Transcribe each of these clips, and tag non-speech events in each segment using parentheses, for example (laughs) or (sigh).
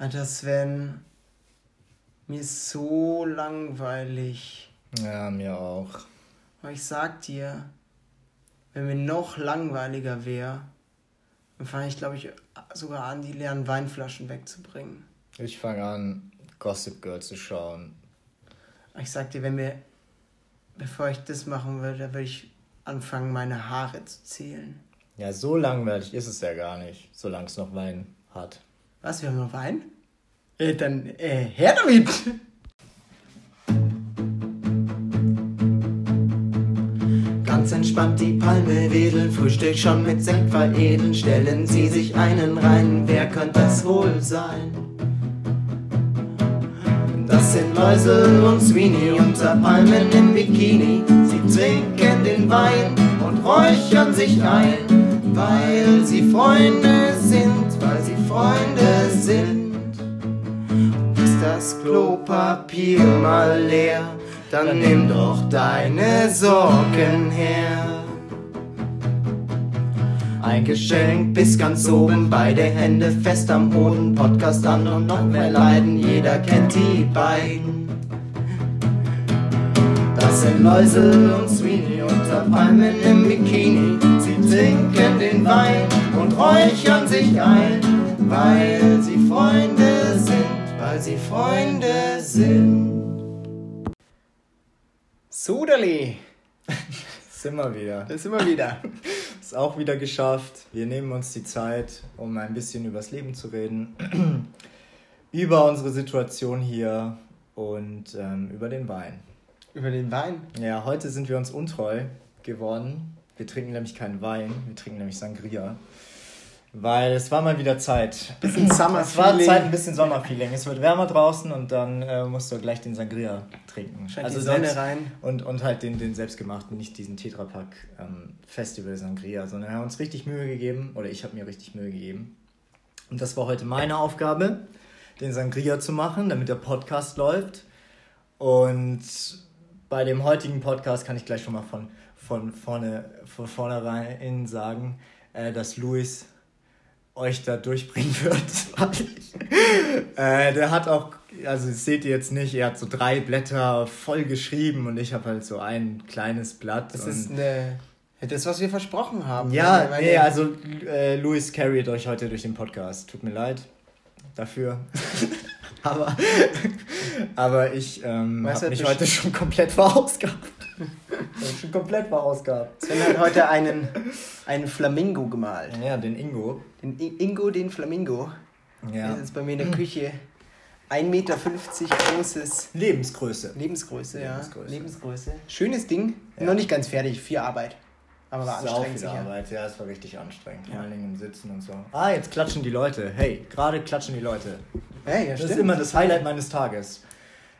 Alter Sven, mir ist so langweilig. Ja, mir auch. Aber ich sag dir, wenn mir noch langweiliger wäre, dann fange ich, glaube ich, sogar an, die leeren Weinflaschen wegzubringen. Ich fange an, Gossip Girl zu schauen. Ich sag dir, wenn mir, bevor ich das machen würde, würde ich anfangen, meine Haare zu zählen. Ja, so langweilig ist es ja gar nicht, solange es noch Wein hat. Was, wir haben noch Wein? Äh, dann, äh, her damit! Ganz entspannt die Palme wedeln, Frühstück schon mit Sekt veredeln. Stellen Sie sich einen rein, wer könnte das wohl sein? Das sind Läusel und Sweeney unter Palmen im Bikini. Sie trinken den Wein und räuchern sich ein, weil sie Freunde sind, weil sie Freunde sind. Ist das Klopapier mal leer, dann nimm doch deine Sorgen her. Ein Geschenk bis ganz oben, beide Hände fest am Boden, Podcast an und noch mehr Leiden, jeder kennt die beiden. Das sind Läusel und Sweeney unter Palmen im Bikini. Sie trinken den Wein und räuchern sich ein, weil sie Freunde sind, weil sie Freunde sind. Suderli, (laughs) Sind wir wieder. das sind wir wieder. (laughs) Ist auch wieder geschafft. Wir nehmen uns die Zeit, um ein bisschen übers Leben zu reden. (clears throat) über unsere Situation hier und ähm, über den Wein. Über den Wein. Ja, heute sind wir uns untreu geworden. Wir trinken nämlich keinen Wein, wir trinken nämlich Sangria. Weil es war mal wieder Zeit. Bisschen (clears throat) Summer Es war. Zeit, ein bisschen Sommerfeeling. Es wird wärmer draußen und dann äh, musst du gleich den Sangria trinken. Scheint die Sonne selbst- rein. Und, und halt den, den selbstgemachten, nicht diesen Tetrapack ähm, Festival Sangria, sondern wir haben uns richtig Mühe gegeben, oder ich habe mir richtig Mühe gegeben. Und das war heute meine Aufgabe, den Sangria zu machen, damit der Podcast läuft. Und bei dem heutigen Podcast kann ich gleich schon mal von, von vorne von vornherein sagen, äh, dass Luis euch da durchbringen wird. (laughs) äh, der hat auch, also das seht ihr jetzt nicht, er hat so drei Blätter voll geschrieben und ich habe halt so ein kleines Blatt. Das ist eine, das, was wir versprochen haben. ja, Meine- nee, also äh, Luis carried euch heute durch den Podcast. Tut mir leid dafür. (laughs) aber, aber ich ähm, habe mich heute schon komplett verausgabt. (laughs) Ich hab schon komplett verausgabt. Sven hat heute einen, einen Flamingo gemalt. Ja, den Ingo. Den I- Ingo, den Flamingo. Ja. Der ist jetzt bei mir in der Küche. 1,50 Meter großes Lebensgröße. Lebensgröße, ja. Lebensgröße. Lebensgröße. Schönes Ding. Ja. Noch nicht ganz fertig. Viel Arbeit. Aber war Sau anstrengend viel sicher. Arbeit, ja, es war richtig anstrengend. Ja. Vor allen Dingen im Sitzen und so. Ah, jetzt klatschen die Leute. Hey, gerade klatschen die Leute. Hey, ja, Das stimmt. ist immer das Highlight meines Tages.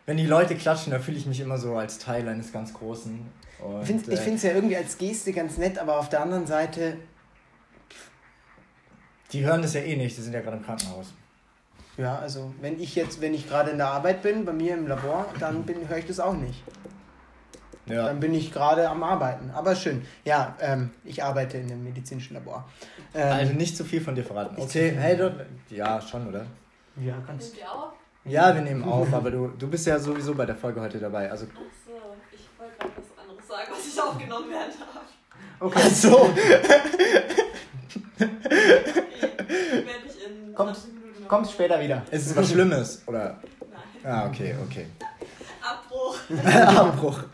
Wenn die Leute klatschen, da fühle ich mich immer so als Teil eines ganz Großen. Und, Ich finde äh, es ja irgendwie als Geste ganz nett, aber auf der anderen Seite, Die hören das ja eh nicht, die sind ja gerade im Krankenhaus. ja, also wenn ich jetzt, wenn ich gerade in der Arbeit bin, bei mir im Labor, dann höre ich das auch nicht. Ja. Dann bin ich gerade am Arbeiten. Aber schön. Ja, ähm, ich arbeite in einem medizinischen Labor. Ähm, Also nicht zu viel von dir verraten. Okay, hey, du, ja, schon, oder? ja, ganz. Sind wir auch? Ja, wir nehmen auf, aber du, du bist ja sowieso bei der Folge heute dabei. Also, Achso, ich wollte gerade was anderes sagen, was nicht aufgenommen werden darf. Okay. ach so. Okay, werde ich in Kommt- 20 Minuten noch- Kommt später wieder. Ist es was (laughs) Schlimmes? Oder? Nein. Ah, okay, okay. Abbruch. (laughs) Abbruch. (laughs)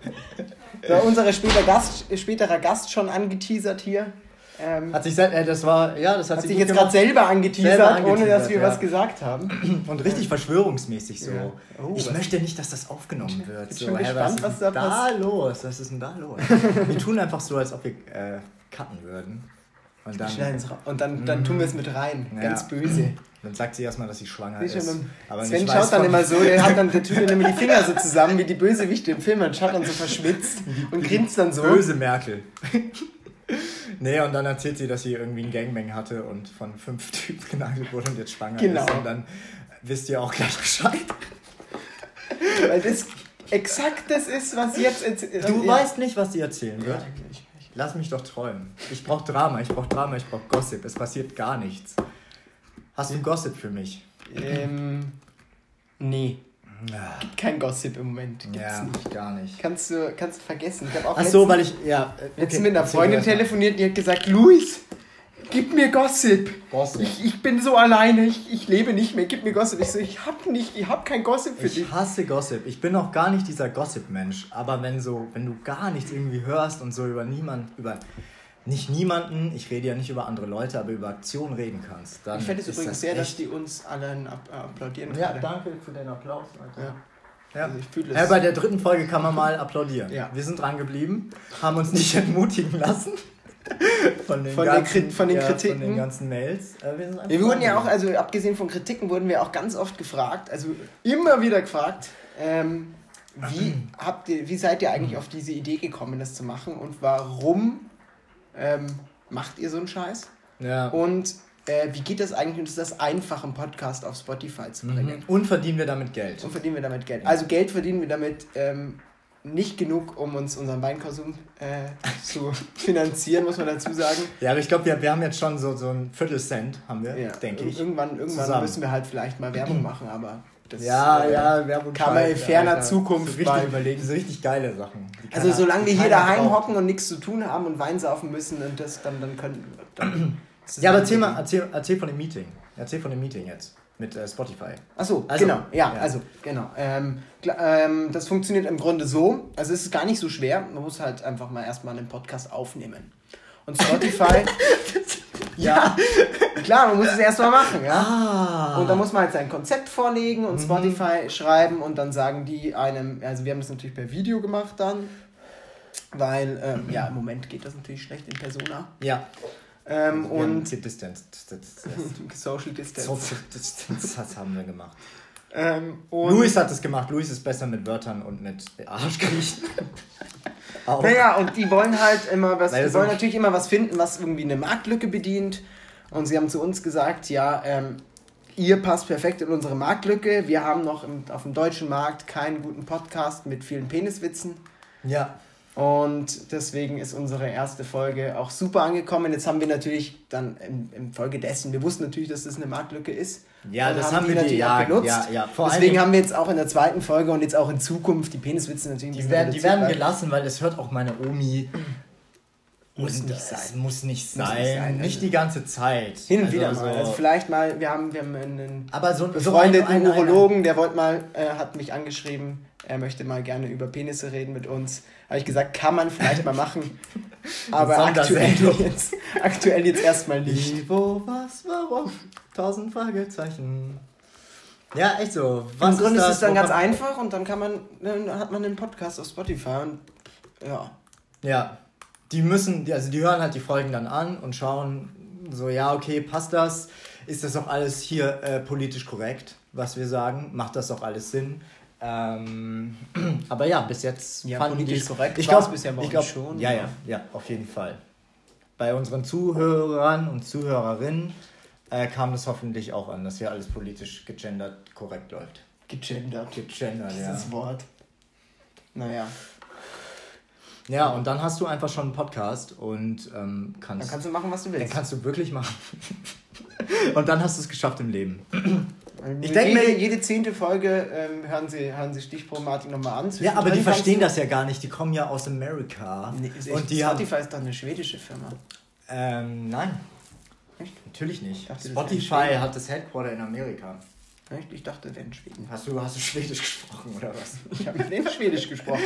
So, unser später Gast, späterer Gast schon angeteasert hier. Ähm, Hat sich, äh, das war, ja, das hat, hat sich sich jetzt gerade selber angeteasert, Selber ohne dass angeteasert, wir ja. was gesagt haben. Und richtig verschwörungsmäßig so. Ja. Oh, ich was- möchte nicht, dass das aufgenommen wird. bin So, schon hä, gespannt, ist was da da los? Was ist denn da los? (laughs) wir tun einfach so, als ob wir äh, cutten würden. Und dann, Und dann, dann tun wir es mit rein. Ja. Ganz böse. dann sagt sie erstmal, dass sie schwanger du, ist. Aber Sven schaut dann immer so, der, hat dann, der tut dann immer die Finger so (laughs) zusammen wie die Bösewichte im Film und schaut dann so verschwitzt und grinst dann so. Böse Merkel. (laughs) nee, und dann erzählt sie, dass sie irgendwie einen Gangbang hatte und von fünf (laughs) Typen genagelt wurde und jetzt schwanger Genau. ist. Und dann wisst ihr auch gleich Bescheid. Weil das exakt das ist, was jetzt. Du ja. weißt nicht, was sie erzählen Ja, wird. ich, ich, Lass mich doch träumen. Ich brauch Drama, ich brauch Drama, ich brauch Gossip. Es passiert gar nichts. Hast du Gossip für mich? Ähm, nee. Kein Gossip im Moment. Gibt's Ja, nicht. gar nicht. Kannst du, kannst du vergessen. Ich habe auch Ach so, weil ich, ja. okay, mit einer Freundin telefoniert, die hat gesagt, Luis, gib mir Gossip. Gossip. Ich, ich bin so alleine, ich, ich lebe nicht mehr, gib mir Gossip. Ich so, ich hab nicht, ich hab kein Gossip für dich. Ich hasse Gossip. Ich bin auch gar nicht dieser Gossip-Mensch. Aber wenn so, wenn du gar nichts irgendwie hörst und so über niemand, über nicht niemanden, ich rede ja nicht über andere Leute, aber über Aktionen reden kannst, dann Ich fände es übrigens das sehr, dass die uns alle app äh, applaudieren Ja, gerade. danke für den Applaus. Alter. Ja. Ja. Also. Ja, bei der dritten Folge kann man mal applaudieren. Ja. Wir sind dran geblieben, haben uns nicht (laughs) entmutigen lassen. Von den, Von den ganzen, Krit- von den ja, Von Kritiken. den ganzen Mails. Äh, Wir, Wir wurden ja auch, also abgesehen von Kritiken, wurden wir auch ganz oft gefragt, also immer wieder gefragt, ähm, wie, (clears throat) habt ihr, wie seid ihr eigentlich auf diese Idee gekommen, das zu machen und warum ähm, macht ihr so einen Scheiß? Ja. Und äh, wie geht das eigentlich und ist das einfach, einen Podcast auf Spotify zu bringen? Mhm. Und verdienen wir damit Geld. Und verdienen wir damit Geld? Also Geld verdienen wir damit ähm, nicht genug, um uns unseren Weinkonsum äh, (laughs) zu finanzieren, muss man dazu sagen. Ja, aber ich glaube, wir, wir haben jetzt schon so, so ein Viertelcent, haben wir, Ja, denke ich. Irgendwann, irgendwann Zusammen. müssen wir halt vielleicht mal Werbung (clears throat) machen, aber das Ja, äh, ja, Werbung kann man in ferner. Zukunft so richtig mal- überlegen, so richtig geile Sachen. Also solange wir hier daheim braucht. hocken und nichts zu tun haben und Wein saufen müssen und das dann, dann können dann Ja, aber erzähl, mal, erzähl, erzähl von dem Meeting. Erzähl von dem Meeting jetzt mit äh, Spotify. Achso, Also, genau, ja, ja. also, genau. Ähm, ähm, das funktioniert im Grunde so, also es ist gar nicht so schwer, man muss halt einfach mal erstmal einen Podcast aufnehmen. Und Spotify, (laughs) (laughs) ja, (laughs) klar, man muss es erstmal machen, ja. Ah. Und dann muss man halt sein Konzept vorlegen Mhm. und Spotify schreiben und dann sagen die einem, also wir haben das natürlich per Video gemacht dann, weil, ähm, ja, im Moment geht das natürlich schlecht in Persona. Ja. Ähm, und Distance. (laughs) Social Distance. Social Distance das haben wir gemacht. Ähm, Luis hat es gemacht. Luis ist besser mit Wörtern und mit Arschkriechen. Naja, (laughs) und die wollen halt immer was, Weil die wollen natürlich immer was finden, was irgendwie eine Marktlücke bedient. Und sie haben zu uns gesagt, ja, ähm, ihr passt perfekt in unsere Marktlücke. Wir haben noch im, auf dem deutschen Markt keinen guten Podcast mit vielen Peniswitzen. Ja. Und deswegen ist unsere erste Folge auch super angekommen. Jetzt haben wir natürlich dann im, im Folge dessen, wir wussten natürlich, dass das eine Marktlücke ist. Ja, das haben wir die- ja, ja, ja. Vor Deswegen haben wir jetzt auch in der zweiten Folge und jetzt auch in Zukunft die Peniswitze natürlich Die werden, die werden gelassen, weil es hört auch meine Omi. Muss Und nicht sein. Muss nicht Muss sein. nicht sein, Nicht also- die ganze Zeit. Hin und Also wieder so- mal. Also vielleicht mal, wir haben, wir haben einen Aber so, so befreundeten ein- Urologen, der wollte mal, äh, hat mich angeschrieben, er möchte mal gerne über Penisse reden mit uns. Habe ich gesagt, kann man vielleicht mal machen. (laughs) Aber aktuell jetzt, aktuell jetzt erstmal nicht. Wie, wo, was, warum? Tausend Fragezeichen. Ja, echt so. Was Im Grunde ist es dann ganz einfach und dann kann man, dann hat man einen Podcast auf Spotify und ja. Ja. Die müssen, also die hören halt die Folgen dann an und schauen so, ja, okay, passt das? Ist das auch alles hier äh, politisch korrekt, was wir sagen? Macht das auch alles Sinn? Ähm, (clears throat) aber ja, bis jetzt Ja, fanden politisch die korrekt ich war's glaub, bisher ich glaub, schon, ja. ja, ja, auf jeden Fall. Bei unseren Zuhörern und Zuhörerinnen äh, kam das hoffentlich auch an, dass hier alles politisch gegendert korrekt läuft. Gegendert. Gegendert, ja. Dieses Wort. Naja, Ja, und dann hast du einfach schon einen Podcast und ähm, kannst, dann kannst du machen, was du willst. kannst du wirklich machen. (laughs) und dann hast du es geschafft im Leben. Ich denk denke, mir- jede, zehnte Folge ähm, hören Sie, hören Sie Stichpromatik nochmal an. Ja, aber die verstehen das ja gar nicht. Die kommen ja aus Amerika. Nee, und die haben. Spotify ist doch eine schwedische Firma. Ähm, nein. Echt? Natürlich nicht. dachte, das Spotify wäre Schweden. hat das Headquarter in Amerika. Echt? Ich dachte, der in Schweden. Hast du, hast du Schwedisch gesprochen oder was? Ich habe mit dem Schwedisch gesprochen.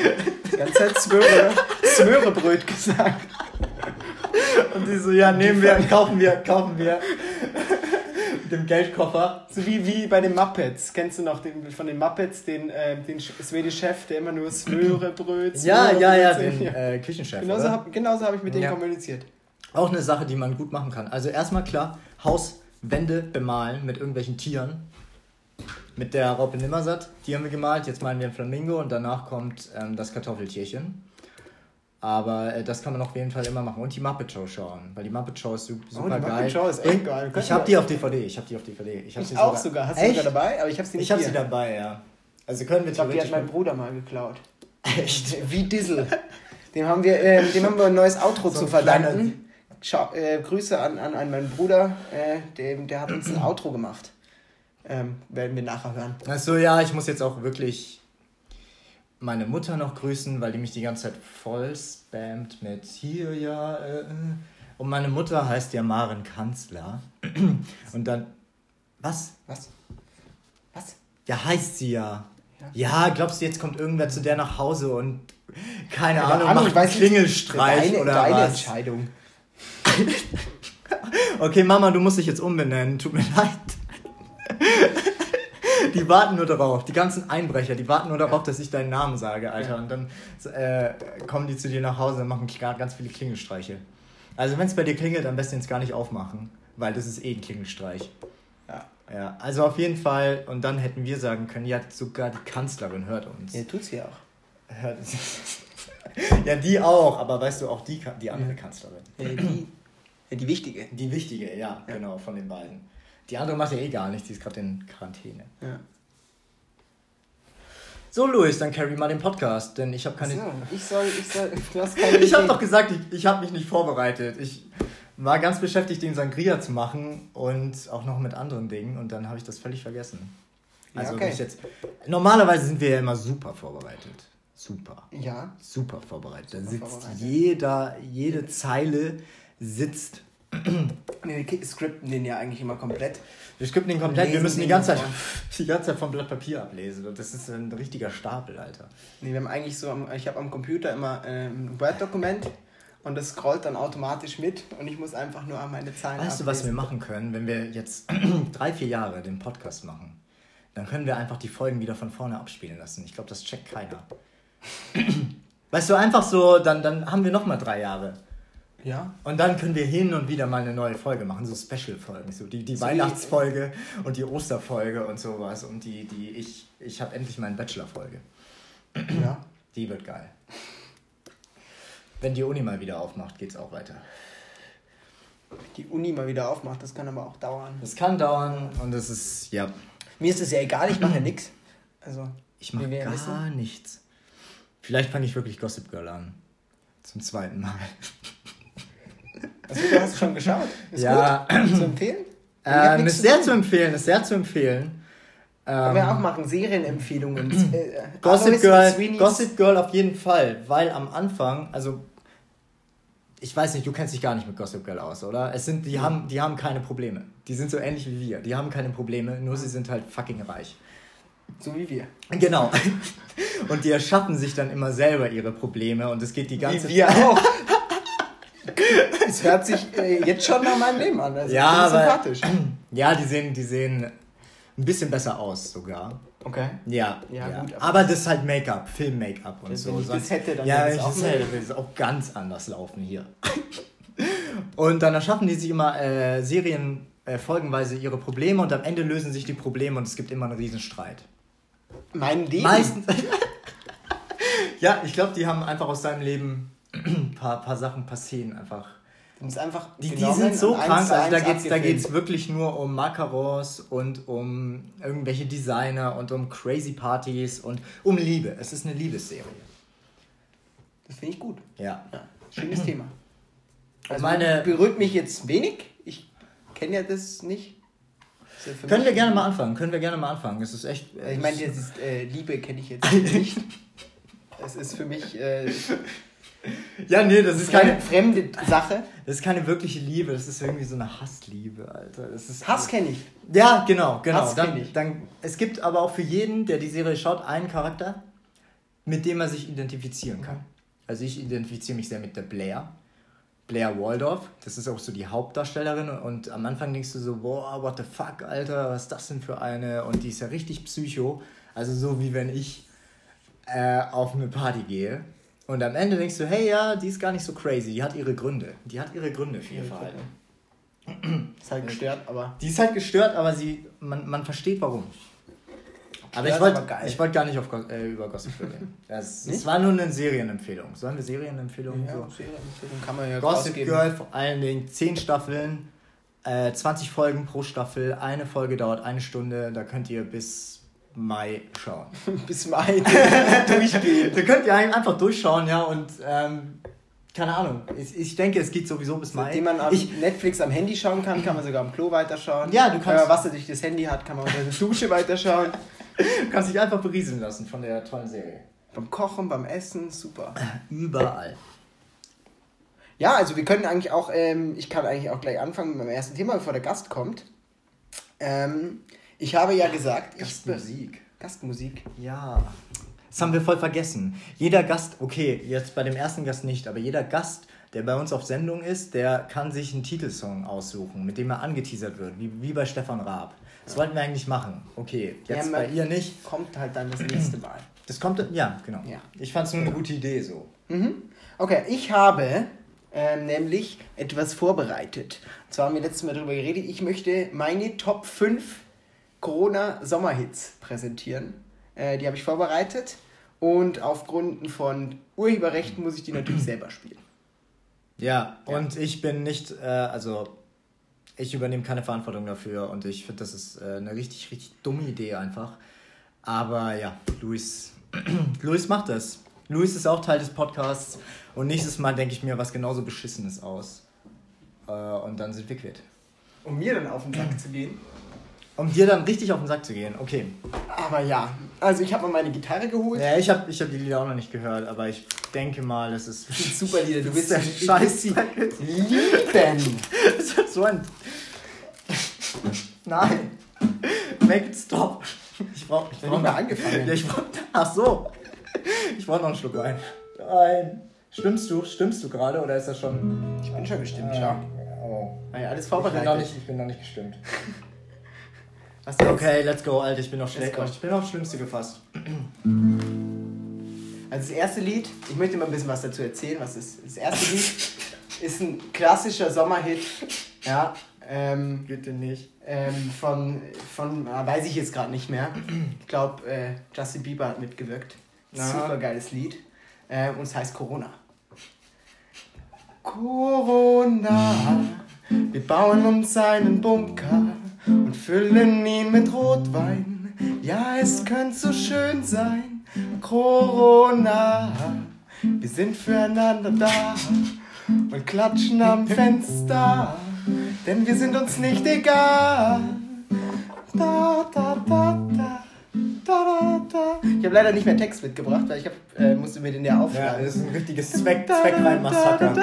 Die ganze Zeit Smöre, Smörebröt gesagt. Und die so, ja, nehmen wir, kaufen wir, kaufen wir. Mit dem Geldkoffer. So wie, wie bei den Muppets. Kennst du noch den, von den Muppets den, äh, den Swedish Chef, der immer nur Smörebröt, Ja, ja, ja, Smörebröt- den äh, Küchenchef. Genauso habe genauso hab ich mit denen Ja. kommuniziert. Auch eine Sache, die man gut machen kann. Also erstmal klar, Hauswände bemalen mit irgendwelchen Tieren. Mit der Raupe Nimmersatt, die haben wir gemalt. Jetzt malen wir ein Flamingo und danach kommt ähm, das Kartoffeltierchen. Aber äh, das kann man auf jeden Fall immer machen. Und die Muppet Show schauen, weil die Muppet Show ist su- super Oh, die geil. Muppet Show ist echt geil. Ich Könnten habe die auf DVD. Ich habe die auf DVD. Ich, hab Ich sie auch sogar. Hast du Echt? sogar dabei? Aber ich habe sie nicht Ich habe sie dabei, ja. Also können wir Ich glaube, die hat mein Bruder mal geklaut. Echt? Wie Dizzle. Dem haben wir, äh, dem haben wir ein neues Outro So zu verdanken. Schau, äh, Grüße an, an, an meinen Bruder, äh, dem, der hat uns ein (clears throat) Outro gemacht. Ähm, werden wir nachher hören. Achso, ja, ich muss jetzt auch wirklich meine Mutter noch grüßen, weil die mich die ganze Zeit voll spammt mit hier, ja. Äh, äh. und meine Mutter heißt ja Maren Kanzler. Und dann. Was? Was? Was? Ja, heißt sie ja. Ja, glaubst du, jetzt kommt irgendwer zu der nach Hause und keine, Ahnung, Ahnung, macht ich weiß nicht. Klingelstreich Deine, oder deine was? Entscheidung. (laughs) Okay, Mama, du musst dich jetzt umbenennen. Tut mir leid. Die warten nur darauf, die ganzen Einbrecher, die warten nur darauf, dass ich deinen Namen sage, Alter. Und dann äh, kommen die zu dir nach Hause und machen ganz viele Klingelstreiche. Also wenn es bei dir klingelt, am besten jetzt gar nicht aufmachen, weil das ist eh ein Klingelstreich. Ja. Ja, also auf jeden Fall, und dann hätten wir sagen können, ja, sogar die Kanzlerin hört uns. Ja, tut sie auch. Hört (laughs) ja, die auch, aber weißt du, auch die, die andere Kanzlerin. Ja, die, ja, die wichtige. Die wichtige, ja, Ja. genau, von den beiden. Die andere macht ja eh gar nichts, die ist gerade in Quarantäne. Ja. So, Luis, dann carry mal den Podcast, denn ich habe keine. So, ich soll, ich soll, du hast keine (laughs) Ich habe doch gesagt, ich, ich habe mich nicht vorbereitet. Ich war ganz beschäftigt, den Sangria zu machen und auch noch mit anderen Dingen und dann habe ich das völlig vergessen. Ja, Also okay. nicht jetzt. Normalerweise sind wir ja immer super vorbereitet. Super. Ja, Super vorbereitet. Da Super sitzt vorbereitet. jeder, jede Zeile sitzt. (clears throat) wir skripten den ja eigentlich immer komplett. Wir skripten den komplett, wir Lesen müssen die ganze, Zeit, (laughs) die ganze Zeit vom Blatt Papier ablesen. Und das ist ein richtiger Stapel, Alter. Nee, wir haben eigentlich so, ich habe am Computer immer ähm, ein Word-Dokument und das scrollt dann automatisch mit und ich muss einfach nur meine Zahlen Weißt du, was wir ablesen. machen können, wenn wir jetzt (clears throat) drei, vier Jahre den Podcast machen? Dann können wir einfach die Folgen wieder von vorne abspielen lassen. Ich glaube, das checkt keiner. (clears throat) Weißt du, einfach so, dann, dann haben wir nochmal drei Jahre. Ja, Und dann können wir hin und wieder mal eine neue Folge machen, so Special-Folgen. So die, die So wie- Weihnachtsfolge und die Osterfolge und sowas. Und die, die ich, ich habe endlich meine Bachelor-Folge. ja. Die wird geil. Wenn die Uni mal wieder aufmacht, geht's auch weiter. Die Uni mal wieder aufmacht, das kann aber auch dauern. Das kann dauern und es ist, ja, Mir ist es ja egal, ich mache ja nichts. Also, ich mache Wie gar wissen. nichts. Vielleicht fange ich wirklich Gossip Girl an. Zum zweiten Mal. Also du hast schon geschaut. Ist Ja. gut zu empfehlen? Nichts ist sehr zu empfehlen, ist sehr zu empfehlen. Können wir auch Ähm, machen, Serienempfehlungen. (clears throat) äh, Gossip Alois Girl, Gossip Girl auf jeden Fall, weil am Anfang, also ich weiß nicht, du kennst dich gar nicht mit Gossip Girl aus, oder? Es sind, die haben, die haben keine Probleme. Die sind so ähnlich wie wir. Die haben keine Probleme, nur sie sind halt fucking reich. So wie wir. Genau. (laughs) Und die erschaffen sich dann immer selber ihre Probleme und es geht die ganze Wie wir auch. (laughs) es hört sich äh, jetzt schon nach meinem Leben an. Also Ja, aber- sympathisch. (clears throat) Ja, die sehen, die sehen ein bisschen besser aus sogar. Okay. Ja, Ja, ja. gut, aber- aber das ist halt Make-up, Film-Make-up und Wenn so. ich das hätte, dann ja, wenn ich (laughs) auch das hätte, würde es auch ganz anders laufen hier. (laughs) und dann erschaffen die sich immer äh, Serien äh, folgenweise ihre Probleme und am Ende lösen sich die Probleme und es gibt immer einen Riesenstreit. Mein Leben. Meistens. (laughs) ja, ich glaube, die haben einfach aus seinem Leben ein (clears throat) paar, paar Sachen passieren einfach. Ist einfach Die, die genommen sind so und krank, also da eins geht's, da geht's wirklich nur um Macarons und um irgendwelche Designer und um crazy Partys und um Liebe. Es ist eine Liebesserie. Das finde ich gut. Ja. Ja, schönes Thema. Also meine- berührt mich jetzt wenig. Ich kenne ja das nicht. Ja Können wir gerne mal anfangen, können wir gerne mal anfangen. Es ist echt. Ich meine, äh, Liebe kenne ich jetzt nicht. (laughs) Es ist für mich äh, ja, nee, das ist keine fremde Sache. das ist keine wirkliche Liebe, das ist irgendwie so eine Hassliebe, Alter. Das ist, Hass kenne ich. Ja, genau, genau. Hass Dann, ich. dann, es gibt aber auch für jeden, der die Serie schaut, einen Charakter, mit dem er sich identifizieren kann. Also ich identifiziere mich sehr mit der Blair. Blair Waldorf, das ist auch so die Hauptdarstellerin und am Anfang denkst du so, boah, what the fuck, Alter, was ist das denn für eine? Und die ist ja richtig psycho, also so wie wenn ich äh, auf eine Party gehe. Und am Ende denkst du, hey, ja, die ist gar nicht so crazy, die hat ihre Gründe. Die hat ihre Gründe für ihr Verhalten. (clears throat) Ist halt gestört, aber. Die ist halt gestört, aber sie, man, man versteht warum. Aber ich wollte wollt gar nicht auf, äh, über Gossip Girl reden. (laughs) Das, das war nur eine Serienempfehlung. Sollen wir Serienempfehlungen? Ja, so? Serienempfehlung kann man ja Gossip ausgeben. Girl, vor allen Dingen 10 Staffeln, äh, 20 Folgen pro Staffel. Eine Folge dauert eine Stunde. Da könnt ihr bis Mai schauen. (laughs) Bis Mai (laughs) durchgehen. da könnt ihr einfach durchschauen, ja, und ähm, keine Ahnung. Ich, ich denke, es geht sowieso bis Mai. Die man auf ich, Netflix am Handy schauen kann, kann man sogar am Klo weiterschauen. Ja, du kannst- Wenn man Wasser durch das Handy hat, kann man unter der Dusche weiterschauen. (laughs) du kannst dich einfach berieseln lassen von der tollen Serie. Beim Kochen, beim Essen, super. Überall. Ja, also wir können eigentlich auch, ähm, ich kann eigentlich auch gleich anfangen mit meinem ersten Thema, bevor der Gast kommt. Ähm, ich habe ja gesagt, ich Gastmusik. Gastmusik. Ja. Das haben wir voll vergessen. Jeder Gast, okay, jetzt bei dem ersten Gast nicht, aber jeder Gast, der bei uns auf Sendung ist, der kann sich einen Titelsong aussuchen, mit dem er angeteasert wird, wie, wie bei Stefan Raab. Das wollten wir eigentlich machen. Okay, jetzt Ja, bei ihr nicht. Kommt halt dann das nächste Mal. (clears throat) Das kommt, ja, genau. Ja. Ich fand es nur eine gute Idee so. Mhm. Okay, ich habe ähm, nämlich etwas vorbereitet. Und zwar haben wir letztes Mal darüber geredet. Ich möchte meine Top 5 Corona-Sommerhits präsentieren. Äh, die habe ich vorbereitet. Und aufgrund von Urheberrechten muss ich die natürlich selber spielen. Ja, und ich bin nicht, äh, also ich übernehme keine Verantwortung dafür und ich finde, das ist äh, eine richtig, richtig dumme Idee einfach. Aber ja, Luis, (clears throat) Luis macht das. Luis ist auch Teil des Podcasts und nächstes Mal denke ich mir was genauso Beschissenes aus. Äh, und dann sind wir quitt. Um mir dann auf den Sack zu gehen. Um dir dann richtig auf den Sack zu gehen, okay. Aber ja, also ich habe mal meine Gitarre geholt. Ja, ich habe ich hab die Lieder auch noch nicht gehört, aber ich denke mal, das ist Super Lieder, du (laughs) der sie- Scheiß. lieben. (laughs) Das ist so ein. (laughs) Nein! Make it stop! Ich brauch. Ich Noch brauch mal angefangen. Ja, ich brauch, ach so! Ich brauch noch einen Schluck Wein. Nein! Stimmst du? Stimmst du gerade oder ist das schon. Ich bin schon gestimmt, Ja. schau. Oh. Ja, alles Ich bin, noch vorbereitet. nicht, ich bin noch nicht gestimmt. Okay, let's go, Alter. Ich bin auf, Let's schle- go. ich bin aufs Schlimmste gefasst. Also das erste Lied, ich möchte mal ein bisschen was dazu erzählen, was ist. Das erste Lied (laughs) ist ein klassischer Sommerhit, ja, ähm, Bitte nicht. ähm, von, von, ah, weiß ich jetzt gerade nicht mehr. Ich glaube, äh, Justin Bieber hat mitgewirkt. Super geiles Lied. Ähm, und es heißt Corona. Corona, wir bauen uns einen Bunker und füllen ihn mit Rotwein. Ja, es könnte so schön sein. Corona, wir sind füreinander da und klatschen am Fenster, denn wir sind uns nicht egal. Da, da, da, da. Da, da, da. Ich habe leider nicht mehr Text mitgebracht, weil ich hab, äh, musste mir den ja Ja, aufschreiben. das ist ein richtiges Zweck, Zweckrein-Massaker.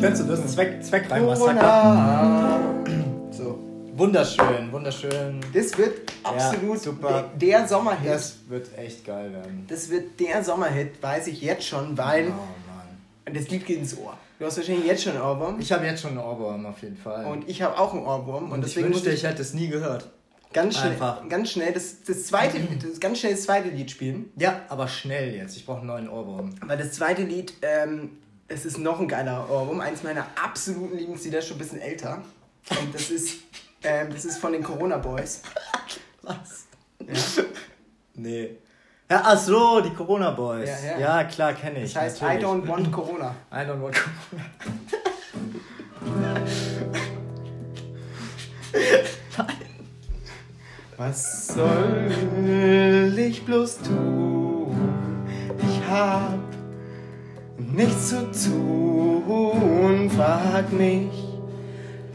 Kennst du das? Ein Zweck, Zweckrein-Massaker. Corona. (clears throat) So. Wunderschön, wunderschön. Das wird absolut super. Der, Sommerhit. Das, Das wird echt geil werden. wird der Sommerhit, weiß ich jetzt schon, weil Oh Mann. das Lied geht ins Ohr. Du hast wahrscheinlich jetzt schon einen Ohrwurm. Ich habe jetzt schon einen Ohrwurm auf jeden Fall. und ich habe auch einen Ohrwurm. Und, Und ich deswegen muss wünschte, ich ich hätte es nie gehört. ganz schnell, einfach. ganz schnell das, das zweite, das, ganz schnell das zweite Lied spielen. Ja, aber schnell jetzt. Ich brauche einen neuen Ohrwurm. Weil das zweite Lied, ähm, es ist noch ein geiler Ohrwurm. Eins meiner absoluten Lieblingslieder, schon ein bisschen älter. Und das ist, ähm, das ist von den Corona Boys. (laughs) Was? Ja. Nee. Ja, ach so, die Corona Boys. Ja, Ja, ja. klar, kenne ich. Das heißt, natürlich. (laughs) I don't want Corona. I don't want Corona. Was soll ich bloß tun? Ich hab nichts zu tun. Frag mich,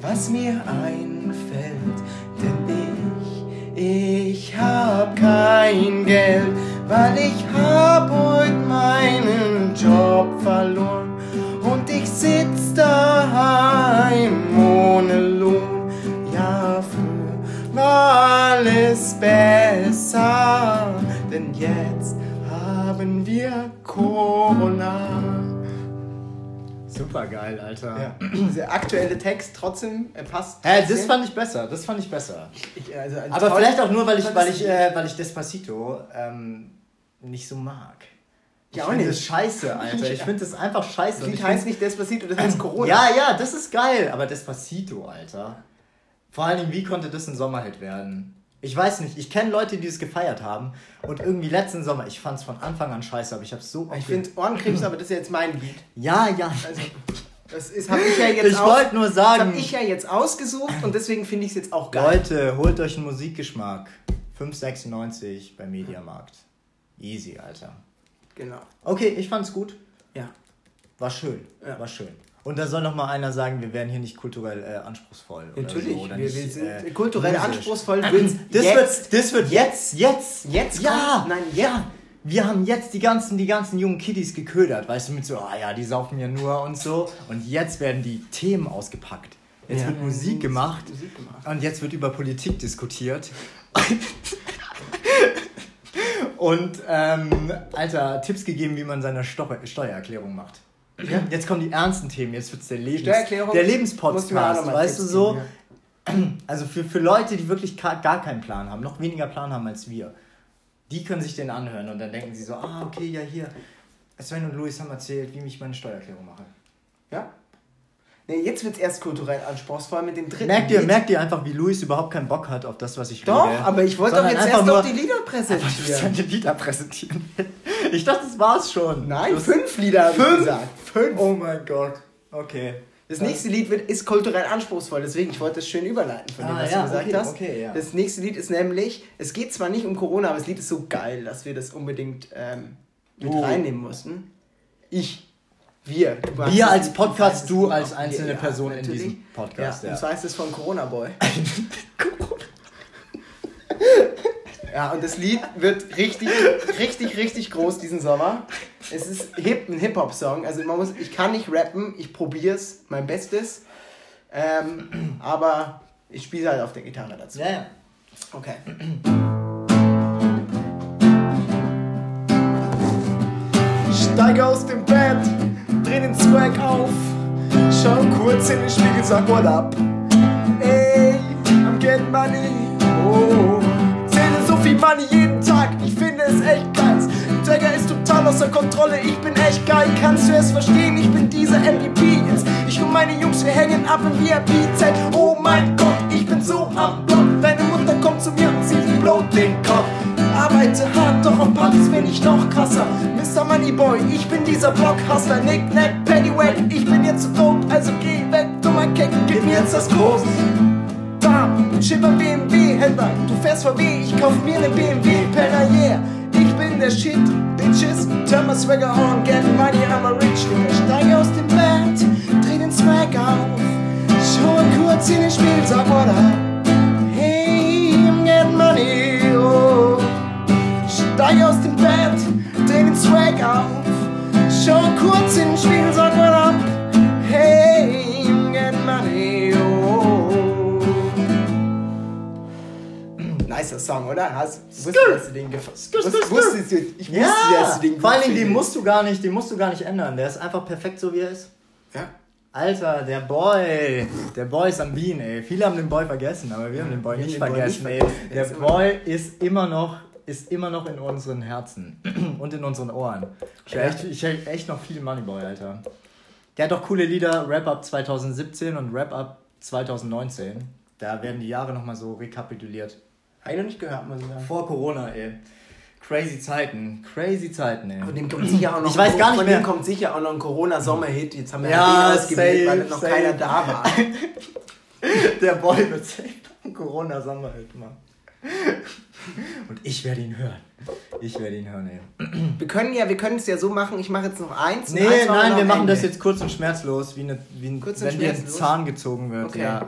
was mir einfällt, denn ich, ich hab kein Geld, weil ich hab heute meinen Job verloren und ich sitz daheim ohne Lohn. Ja, früher war alles besser, denn jetzt haben wir Corona. Super geil, Alter. Ja. (clears throat) Der aktuelle Text trotzdem äh, passt. Hä, das fand ich besser. Das fand ich besser. ich, also ein Aber toll- vielleicht auch nur, weil ich, weil ich, äh, weil ich Despacito ähm, nicht so mag. Ich Ja, auch nicht. das scheiße, Alter. Ich finde das einfach scheiße. Das Lied heißt nicht Despacito, das heißt Corona. Ja, ja, das ist geil, aber Despacito, Alter. Vor allen Dingen, wie konnte das ein Sommerhit werden? Ich weiß nicht, ich kenne Leute, die es gefeiert haben und irgendwie letzten Sommer, ich fand es von Anfang an scheiße, aber ich habe so Ich finde Ohrenkrebs, aber das ist ja jetzt mein Lied. Ja, ja. Also, das ist, habe ich ja jetzt Ich wollte nur Das sagen, habe ich ja jetzt ausgesucht und deswegen finde ich es jetzt auch geil. Leute, holt euch einen Musikgeschmack. 5,96 beim Mediamarkt. Easy, Alter. Genau. Okay, ich fand's gut. Ja. War schön. Ja. War schön. Und da soll noch mal einer sagen, wir wären hier nicht kulturell äh, anspruchsvoll. Oder Natürlich, so, wir, nicht, wir sind äh, kulturell musisch. anspruchsvoll. Das jetzt, wird, das wird jetzt, jetzt, Jetzt ja, kommt- nein, ja. Wir haben jetzt die ganzen, die ganzen jungen Kiddies geködert, weißt du, mit so, ah ja, die saufen ja nur und so. Und jetzt werden die Themen ausgepackt. Jetzt Ja. wird Musik gemacht Musik gemacht. und jetzt wird über Politik diskutiert. (laughs) und, ähm, Alter, Tipps gegeben, wie man seine Steu Steuererklärung macht. Ja, jetzt kommen die ernsten Themen, jetzt wird es der, Lebens der du Lebenspodcast, weißt du Tipps so? geben, Also für, für Leute, die wirklich gar keinen Plan haben, noch weniger Plan haben als wir, die können sich den anhören und dann denken sie so, ah, okay, ja, hier, Sven und Luis haben erzählt, wie ich meine Steuererklärung mache. Ja? Nee, jetzt wird es erst kulturell anspruchsvoll mit dem dritten. Merkt ihr, Lied. merkt ihr einfach, wie Luis überhaupt keinen Bock hat auf das, was ich Doch, rede? aber ich wollte doch jetzt einfach erst noch die Lieder Einfach präsentieren. seine Lieder präsentieren. (laughs) Ich dachte, das war's schon. Nein, fünf Lieder Fünf? gesagt. Fünf. Oh mein Gott. Okay. Das nächste Lied wird, ist kulturell anspruchsvoll, deswegen ich wollte es schön überleiten von dem, Ah, was ja, du gesagt okay, hast. okay, ja. Das nächste Lied ist nämlich, es geht zwar nicht um Corona, aber das Lied ist so geil, dass wir das unbedingt ähm, mit Oh. reinnehmen mussten. Ich. Wir. Wir als Podcast, du als einzelne Ja, Person in natürlich. diesem Podcast, Ja, ja. und zwar ist es von Corona Boy. (laughs) (laughs) Ja, und das Lied wird richtig, richtig, richtig groß diesen Sommer. Es ist hip, ein Hip-Hop-Song. Also man muss, ich kann nicht rappen, ich probier's, mein Bestes. Ähm, aber ich spiele halt auf der Gitarre dazu. Ja, ja. Okay. Steige aus dem Bett, dreh den Swag auf, schau kurz in den Spiegel, sag what up. So viel Money jeden Tag, ich finde es echt geil. Dagger ist total außer Kontrolle, ich bin echt geil. Kannst du es verstehen? Ich bin dieser MVP jetzt. Ich und meine Jungs, wir hängen ab im VIP-Zelt. Oh mein Gott, ich bin so am Block. Deine Mutter kommt zu mir und sie blowt den Kopf. Arbeite hart, doch auf Partys bin ich noch krasser. Mr. Moneyboy, ich bin dieser Blockhustler. Nick, Nack, Paddywhack, ich bin jetzt zu tot, also geh weg, dummer Keck, gib mir jetzt das Kurs. Bam, Schipper BMW, Händler, du fährst VW, ich kauf mir ne BMW, Penner, yeah. Ich bin der Shit, Bitches, turn my swagger on, get money, I'm a rich nigga. Steige aus dem Bett, dreh den Swag auf, schau kurz in den Spiel, what up. Hey, I'm getting money, oh. Steige aus dem Bett, dreh den Swag auf, schau kurz in den Spiel, what up. Hey, Nicer Song, oder? Hast, wusstest du, dass du den skur, skur. Wusstest du, ich wusste, Ja, dass du den vor allen Dingen, den musst du gar nicht, den musst du gar nicht ändern. Der ist einfach perfekt so wie er ist. Ja. Alter, der Boy, der Boy ist am Bean, ey. Viele haben den Boy vergessen, aber wir haben den Boy nicht den Boy vergessen, nicht ey. vergessen. Der Der ist immer Boy ist immer noch, ist immer noch in unseren Herzen (clears throat) und in unseren Ohren. Ich höre echt, ich echt noch viel Moneyboy, Alter. Der hat doch coole Lieder, Rap Up 2017 und Rap Up 2019. Da werden die Jahre nochmal so rekapituliert. Hab ich noch nicht gehört, muss ich sagen. Vor Corona, ey. Crazy Zeiten, crazy Zeiten, ey. Von dem kommt sicher auch noch Ich weiß gar nicht mehr. kommt sicher auch noch ein Corona-Sommerhit. Jetzt haben wir Ja, den ausgewählt, safe, weil noch safe. keiner da war. (laughs) Der Boy wird safe einen Corona-Sommerhit machen. Und ich werde ihn hören. Ich werde ihn hören, ey. Wir können ja, wir können es ja so machen, ich mache jetzt noch eins. Nee, eins nein, wir machen Ende. das jetzt kurz und schmerzlos, wie, eine, wie ein, Kurz wenn dir ein? Zahn gezogen wird. Okay. Ja.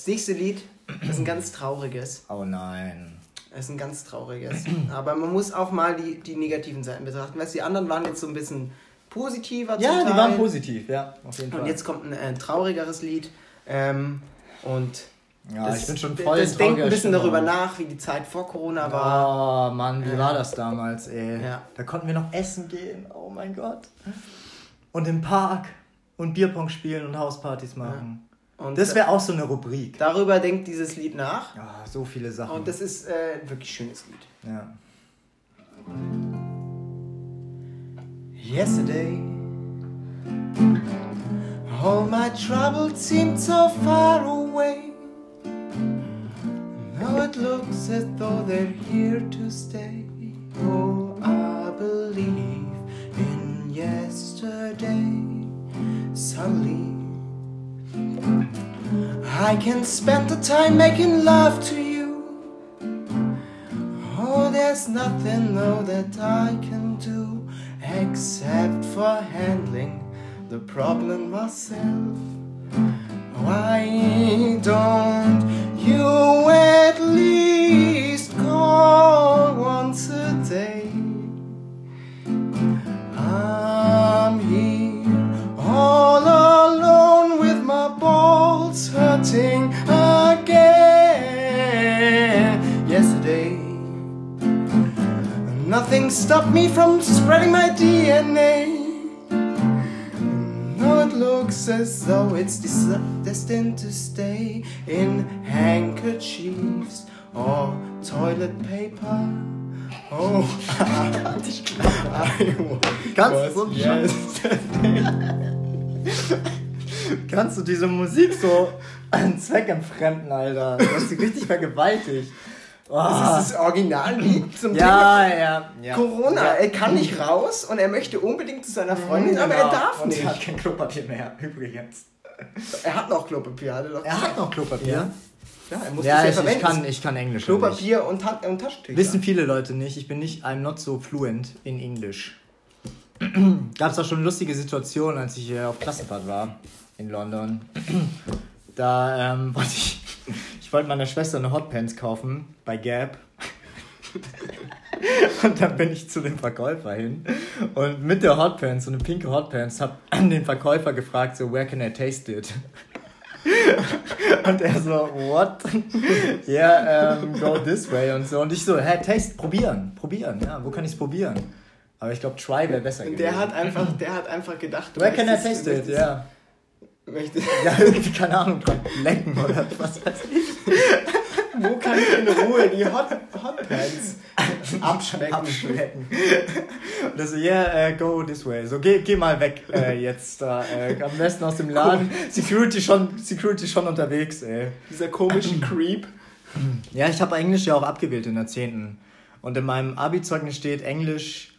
Das nächste Lied ist ein ganz trauriges. Oh nein. Es ist ein ganz trauriges. Aber man muss auch mal die, die negativen Seiten betrachten. Weißt du, die anderen waren jetzt so ein bisschen positiver Ja, die waren positiv, ja, auf jeden Fall. Und jetzt kommt ein äh, traurigeres Lied. Ähm, und ja, das, ich bin schon voll das denkt ein bisschen darüber nach, wie die Zeit vor Corona war. Oh Mann, wie Ja. war das damals, ey? Ja. Da konnten wir noch essen gehen, oh mein Gott. Und im Park und Bierpong spielen und Hauspartys machen. Und Das wäre auch so eine Rubrik. darüber denkt dieses Lied nach. Ja, so viele Sachen. Und das ist äh, ein wirklich schönes Lied. ja. Yesterday, all my troubles seemed so far away. Now it looks as though they're here to stay. Oh, I believe in yesterday. Suddenly, I can spend the time making love to you. Oh, there's nothing, no, that I can do. except for handling the problem myself. Why don't you at least stopped me from spreading my DNA. Now it looks as though it's des- destined to stay in handkerchiefs or toilet paper. Oh, (laughs) Kannst du, yes. (laughs) kannst du diese Musik so zweckentfremden, Alter? Du hast sie richtig vergewaltigt. Oh. Das ist das Originallied zum ja, ja, ja. Corona. Ja. Er kann nicht raus und er möchte unbedingt zu seiner Freundin, aber Genau. er darf Und nicht. er hat kein Klopapier mehr, übrigens. Er hat noch Klopapier. Hat er, doch Er hat noch Klopapier. Ja. Ja, er muss Ja, ich, ich, verwenden. kann, ich kann Englisch. Klopapier und, Ta und Taschentücher. Wissen viele Leute nicht. Ich bin nicht, I'm not so fluent in English. Gab es auch schon lustige Situationen, als ich hier auf Klassenfahrt war in London. (clears throat) Da ähm, (laughs) wollte ich, (laughs) ich wollte meiner Schwester eine Hotpants kaufen bei Gap. (laughs) Und dann bin ich zu dem Verkäufer hin und mit der Hotpants, so eine pinke Hotpants, hab (clears throat) den Verkäufer gefragt, so, where can I taste it? (laughs) Und er so, what? Ja, ähm, go this way und so. Und ich so, hä, taste, probieren, probieren, ja, wo kann ich es probieren? Aber ich glaube, try wäre besser gewesen. der hat einfach, der hat einfach gedacht, Where can I taste it? Ja. Möchtest- (laughs) Ja, irgendwie, keine Ahnung, dran lecken oder was weiß ich. Wo kann ich in Ruhe die Hot, Hotpants (laughs) abschmecken? Abschmecken. Und er so, yeah, äh, go this way. So, geh, geh mal weg äh, jetzt da. Äh, am besten aus dem Laden. Security schon, Security schon unterwegs, ey. Dieser komische (clears throat) Creep. Ja, ich habe Englisch ja auch abgewählt in der 10. Und in meinem Abi-Zeugnis steht Englisch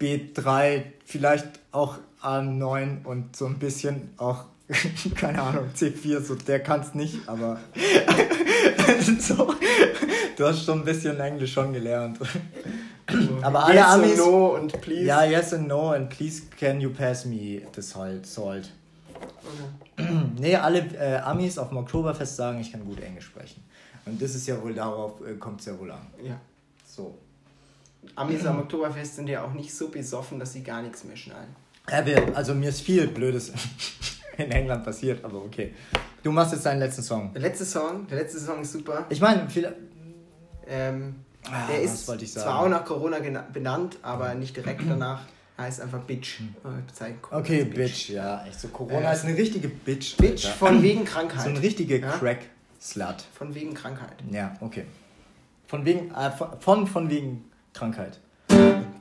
B3, vielleicht auch A9 und so ein bisschen auch, (laughs) keine Ahnung, C4, so der kann es nicht, aber (laughs) so, du hast schon ein bisschen Englisch schon gelernt. (laughs) Aber alle yes Amis- no und please. Ja, yes and no and please can you pass me the salt? salt. (clears throat) Nee, alle äh, Amis auf dem Oktoberfest sagen, ich kann gut Englisch sprechen. Und das ist ja wohl darauf, äh, kommt es ja wohl an. ja. So. Amis am Oktoberfest sind ja auch nicht so besoffen, dass sie gar nichts mehr schnallen. Ja, wir, also mir ist viel Blödes (laughs) in England passiert, aber okay. Du machst jetzt deinen letzten Song. Der letzte Song, der letzte Song ist super. Ich meine, viel, Ähm, Ah, der ist zwar auch nach Corona benannt, aber nicht direkt danach. Heißt einfach Bitch. Bezeichne Corona okay, als Bitch, ja. Echt so, Corona Äh, ist eine richtige Bitch. Bitch Alter. von wegen So Krankheit. eine richtige Ja? Crack-Slut. Von wegen Krankheit. Ja, okay. Von wegen, äh, von, von wegen Krankheit.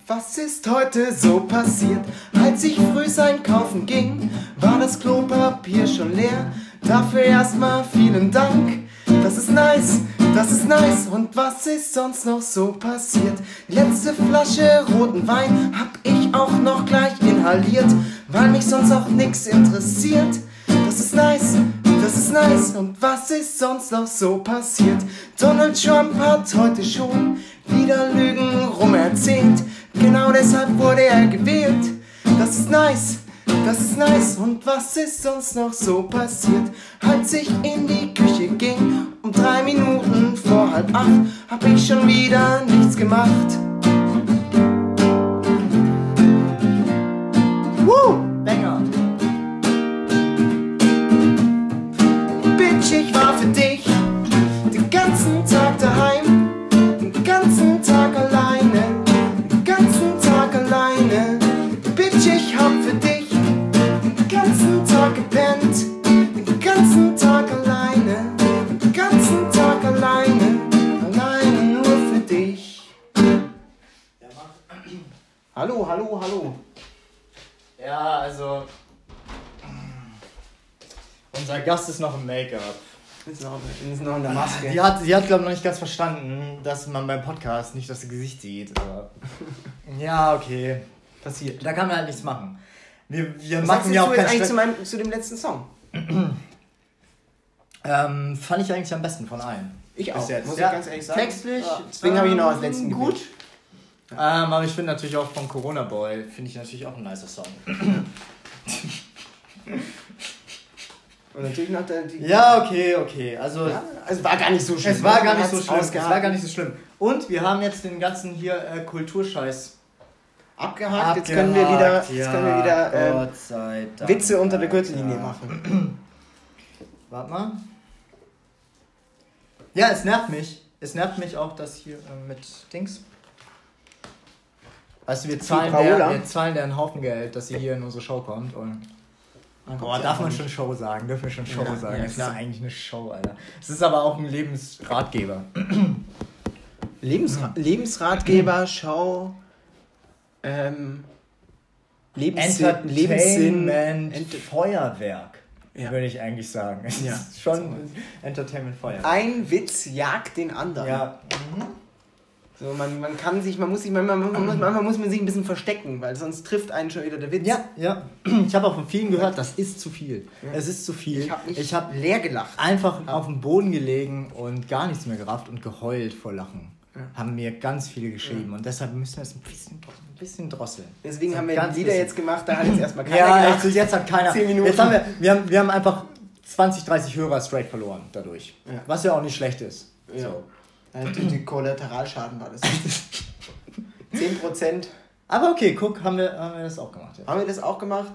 Was ist heute so passiert? Als ich früh einkaufen ging, war das Klopapier schon leer. Dafür erstmal vielen Dank. Das ist nice, das ist nice. Und was ist sonst noch so passiert? Letzte Flasche roten Wein hab ich auch noch gleich inhaliert, weil mich sonst auch nix interessiert. Das ist nice, das ist nice. Und was ist sonst noch so passiert? Donald Trump hat heute schon wieder Lügen rumerzählt. Genau deshalb wurde er gewählt. Das ist nice, das ist nice. Und was ist sonst noch so passiert? Als ich in die Küche ging, um drei Minuten vor halb acht, hab ich schon wieder nichts gemacht. Hallo, hallo, hallo. Ja, also. Unser Gast ist noch im Make-up. Ist noch, ist noch in der Maske. Die hat, die hat glaube ich, noch nicht ganz verstanden, dass man beim Podcast nicht das Gesicht sieht. Aber (laughs) ja, okay. passiert. Da kann man halt nichts machen. Wir, wir Was machen sagst ja du auch jetzt keinen eigentlich zu, meinem, zu dem letzten Song? (clears throat) Ähm, fand ich eigentlich am besten von allen. Ich Bis auch, jetzt. muss Ja, ich ganz ehrlich sagen. Textlich. Ja, deswegen habe ich ihn noch als ähm, letzten Gut. gewählt. Ähm, aber ich finde natürlich auch von Corona Boy, finde ich natürlich auch ein nicer Song. Und natürlich noch der, die. Ja, okay, okay. Also Ja, also war gar nicht so schlimm. es war gar nicht so schlimm. Es war gar nicht so schlimm. Und wir haben jetzt den ganzen hier äh, Kulturscheiß Abgehakt, jetzt können wir wieder, jetzt ja, können wir wieder äh, Dank, Witze unter der. Gürtellinie machen. (clears throat) Warte mal. Ja, es nervt mich. Es nervt mich auch, dass hier äh, mit Dings. Weißt du, wir zahlen, der, wir zahlen der einen Haufen Geld, dass sie hier in unsere Show kommt. Und Boah, darf man schon Show sagen? Dürfen wir schon Show Ja, sagen? ja, es ist eigentlich eine Show, Alter. Es ist aber auch ein Lebensratgeber. (clears throat) Lebensra Lebensratgeber, (clears throat) Schau, ähm, Lebenssinn, Lebenssinn, Feuerwerk, Ja. würde ich eigentlich sagen. Es Ja. ist schon Entertainment Feuerwerk. ein Witz jagt den anderen. Ja. So, man, man kann sich, man muss sich, manchmal, man muss, manchmal muss man sich ein bisschen verstecken, weil sonst trifft einen schon wieder der Witz. Ja, ja. Ich habe auch von vielen gehört, das ist zu viel. Es ist zu viel. Ich habe habe leer gelacht. einfach auf dem Boden gelegen und gar nichts mehr gerafft und geheult vor Lachen. Ja. Haben mir ganz viele geschrieben und deshalb müssen wir es ein bisschen, ein bisschen drosseln. Deswegen So haben wir ganz die Lieder bisschen. jetzt gemacht, da hat jetzt erstmal keiner Ja, gelacht. also jetzt hat keiner. Zehn Minuten. Jetzt haben wir, wir haben, wir haben einfach 20, 30 Hörer straight verloren dadurch. Ja. Was ja auch nicht schlecht ist. Ja. So. Die, die (clears throat) Kollateralschaden war das. 10% (laughs) Aber okay, guck, haben wir, haben wir das auch gemacht. Ja. haben wir das auch gemacht.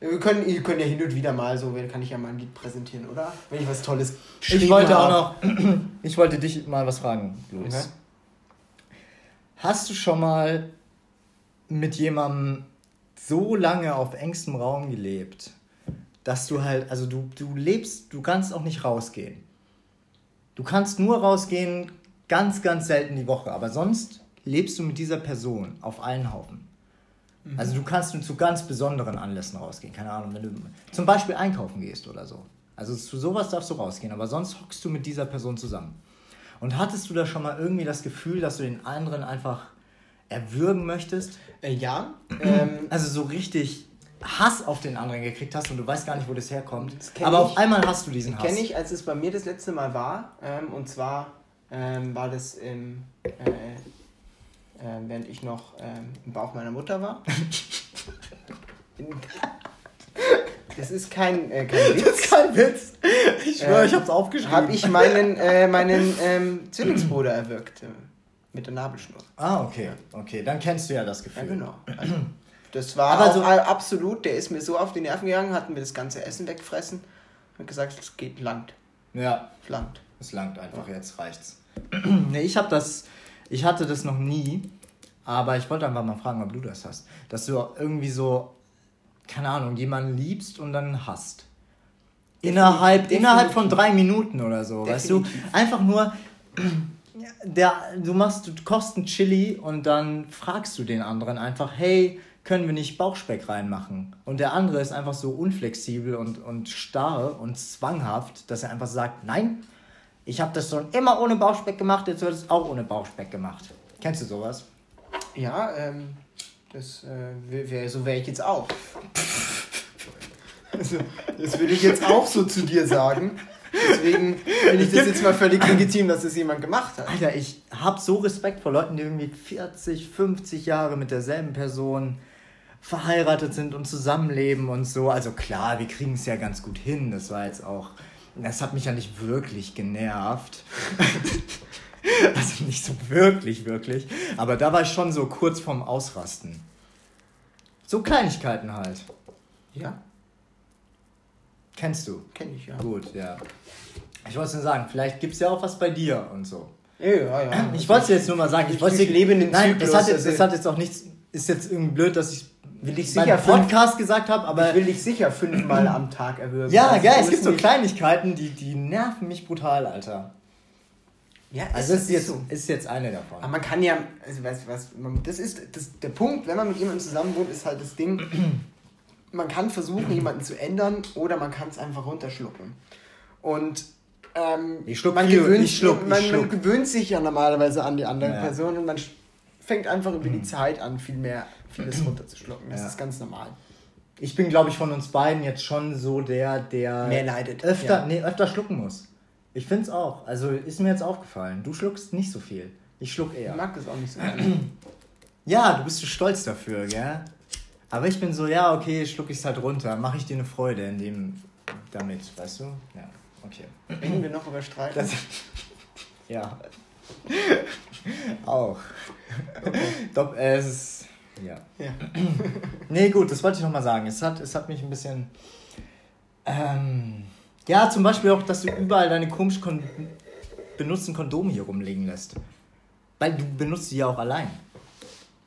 Wir können, ihr könnt ja hin und wieder mal so, kann ich ja mal ein Lied präsentieren, oder? Wenn ich was Tolles Ich wollte habe. auch noch, (clears throat) ich wollte dich mal was fragen, Luis. Okay. Hast du schon mal mit jemandem so lange auf engstem Raum gelebt, dass du halt, also du, du lebst, du kannst auch nicht rausgehen. Du kannst nur rausgehen ganz, ganz selten die Woche, aber sonst lebst du mit dieser Person auf allen Haufen. Also du kannst nur zu ganz besonderen Anlässen rausgehen. Keine Ahnung, wenn du zum Beispiel einkaufen gehst oder so. Also zu sowas darfst du rausgehen, aber sonst hockst du mit dieser Person zusammen. Und hattest du da schon mal irgendwie das Gefühl, dass du den anderen einfach erwürgen möchtest? Äh, ja. (clears throat) Ähm, Also so richtig Hass auf den anderen gekriegt hast und du weißt gar nicht, wo das herkommt. Das aber ich. auf einmal hast du diesen Hass. Kenne ich, als es bei mir das letzte Mal war. Ähm, und zwar ähm, war das im, äh, äh, während ich noch ähm, im Bauch meiner Mutter war. (laughs) Das ist kein, äh, kein Das Witz. ist kein Witz. Ich schwöre, Ähm, ich hab's aufgeschrieben. Habe ich meinen, äh, meinen ähm, Zwillingsbruder erwürgt. Äh, mit der Nabelschnur. Ah, okay. Okay, dann kennst du ja das Gefühl. Ja, genau. Also, (clears throat) das war Aber auch so- a- absolut, der ist mir so auf die Nerven gegangen, hat mir das ganze Essen weggefressen und gesagt, es geht langt. Ja, Es langt. es langt einfach, jetzt reicht's. (clears throat) nee, ich hab das, ich hatte das noch nie, aber ich wollte einfach mal fragen, ob du das hast. Dass du irgendwie so, keine Ahnung, jemanden liebst und dann hasst. Innerhalb, definitiv. innerhalb von drei Minuten oder so, weißt du? Definitiv. Einfach nur, (clears throat) der, du machst, du kochst ein Chili und dann fragst du den anderen einfach, hey, können wir nicht Bauchspeck reinmachen? Und der andere ist einfach so unflexibel und, und starr und zwanghaft, dass er einfach sagt, nein, ich habe das schon immer ohne Bauchspeck gemacht, jetzt wird es auch ohne Bauchspeck gemacht. Kennst du sowas? Ja, ähm, das äh, wär, wär, so wäre ich jetzt auch. (laughs) Also, das würde ich jetzt auch so zu dir sagen. Deswegen finde ich das jetzt mal völlig legitim, dass das jemand gemacht hat. Alter, ich hab so Respekt vor Leuten, die irgendwie 40, 50 Jahre mit derselben Person verheiratet sind und zusammenleben und so. Also klar, wir kriegen es ja ganz gut hin. Das war jetzt auch. Das hat mich ja nicht wirklich genervt. (laughs) also nicht so wirklich, wirklich. Aber da war ich schon so kurz vorm Ausrasten. So Kleinigkeiten halt. Ja, Kennst du? kenne ich ja. Gut, ja. Ich wollte nur sagen, vielleicht gibt es ja auch was bei dir und so. Ja, ja, ja. Ich wollte es jetzt nur mal sagen. Ich, Ich- wollte ich lebe in dem Nein, Zyklus, das hat, jetzt, also- das hat jetzt auch nichts. Ist jetzt irgendwie blöd, dass ich will beim sicher fünf, Podcast gesagt habe, aber. ich will dich sicher fünfmal am Tag erwürgen. ja, Also, geil, es gibt ist so Kleinigkeiten, die, die nerven mich brutal, Alter. Ja, Also das ist jetzt, so. ist jetzt eine davon. Aber man kann ja, also weißt du was, man, das ist das, der Punkt, wenn man mit jemandem zusammen wohnt, ist halt das Ding, (clears throat) man kann versuchen, jemanden zu ändern oder man kann es einfach runterschlucken. Und ähm, Ich schluck man, viel, gewöhnt, ich schluck, ich man, man schluck. gewöhnt sich ja normalerweise an die andere Ja. Person und man fängt einfach über die Zeit an, viel mehr, vieles runterzuschlucken. Das Ja. ist ganz normal. Ich bin, glaube ich, von uns beiden jetzt schon so der, der Mehr leidet, öfter, ja. nee, öfter schlucken muss. Ich finde es auch. Also ist mir jetzt aufgefallen. Du schluckst nicht so viel. Ich schluck Ich eher. mag das auch nicht so gerne. (clears throat) Ja, du bist so stolz dafür, gell? Aber ich bin so, ja, okay, schluck ich's halt runter, mache ich dir eine Freude in dem damit, weißt du? Ja, okay. Reden wir noch über? Das, (laughs) ja. (laughs) Auch. Doch, äh, es ist. Ja. ja. (clears throat) Nee, gut, das wollte ich nochmal sagen. Es hat, es hat mich ein bisschen. Ähm, ja, zum Beispiel auch, dass du überall deine komisch kon benutzten Kondome hier rumliegen lässt. Weil du benutzt sie ja auch allein.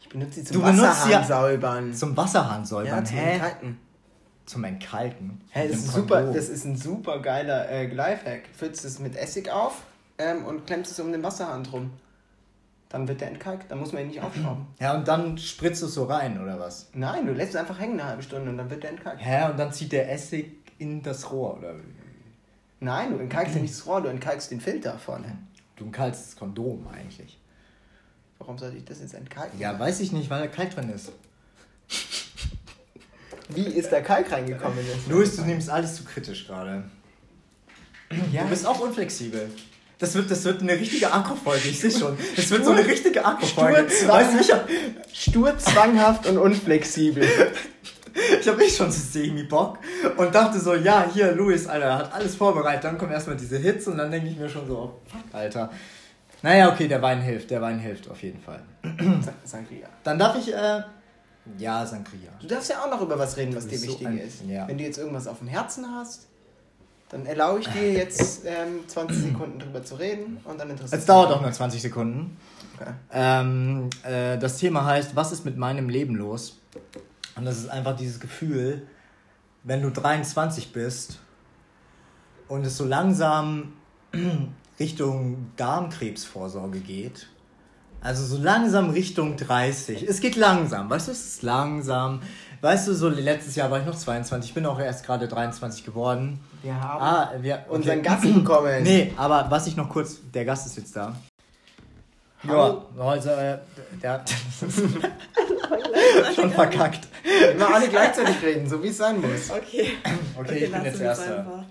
Ich benutze sie Du zum sie ja- säubern. Zum Wasserhahn säubern. ja, zum Hä? Entkalken. Zum Entkalken. Hä, das, ist super, das ist ein super geiler äh, Lifehack. Füllst es mit Essig auf ähm, und klemmst es um den Wasserhahn drum. Dann wird der entkalkt, dann muss man ihn nicht aufschrauben. (clears throat) Ja, und dann spritzt du es so rein, oder was? Nein, du lässt es einfach hängen eine halbe Stunde und dann wird der entkalkt. Hä, und dann zieht der Essig in das Rohr, oder? wie? Nein, du entkalkst ja nicht das Rohr, du entkalkst den Filter vorne. Du entkalkst das Kondom eigentlich. Warum sollte ich das jetzt entkalken? Ja, weiß ich nicht, weil da Kalk drin ist. Wie ist der Kalk reingekommen jetzt? Luis, du nimmst alles zu kritisch gerade. Ja, Du bist auch unflexibel. Das wird, das wird eine richtige Akku-Folge, ich sehe schon. Das wird so eine richtige Akku-Folge. Stur, Weißt du, ich hab, stur, zwanghaft und unflexibel. (laughs) ich hab eh schon so semi-Bock und dachte so, ja, hier, Luis, Alter, hat alles vorbereitet. Dann kommen erstmal diese Hits und dann denke ich mir schon so, oh, fuck, Alter. Naja, okay, der Wein hilft, der Wein hilft auf jeden Fall. Sangria. Dann darf ich, äh, ja, Sangria. Du darfst ja auch noch über was reden, was dir bist so wichtig ein- ist. ja. Wenn du jetzt irgendwas auf dem Herzen hast, dann erlaube ich dir jetzt ähm, 20 Sekunden drüber zu reden und dann interessiert Es dauert auch nur 20 Sekunden. Okay. Ähm, äh, das Thema heißt, was ist mit meinem Leben los? Und das ist einfach dieses Gefühl, wenn du 23 bist und es so langsam (clears throat) Richtung Darmkrebsvorsorge geht. Also so langsam Richtung 30. Es geht langsam, weißt du, es ist langsam. Weißt du, so letztes Jahr war ich noch 22, ich bin auch erst gerade 23 geworden. Wir haben Ah, wir, unseren okay. Gast bekommen. Nee, aber was ich noch kurz, der Gast ist jetzt da. Ja, also, äh, der hat (laughs) schon verkackt. Immer alle gleichzeitig reden, so wie es sein muss. Okay. (laughs) Okay, ich bin jetzt Erster. einfach.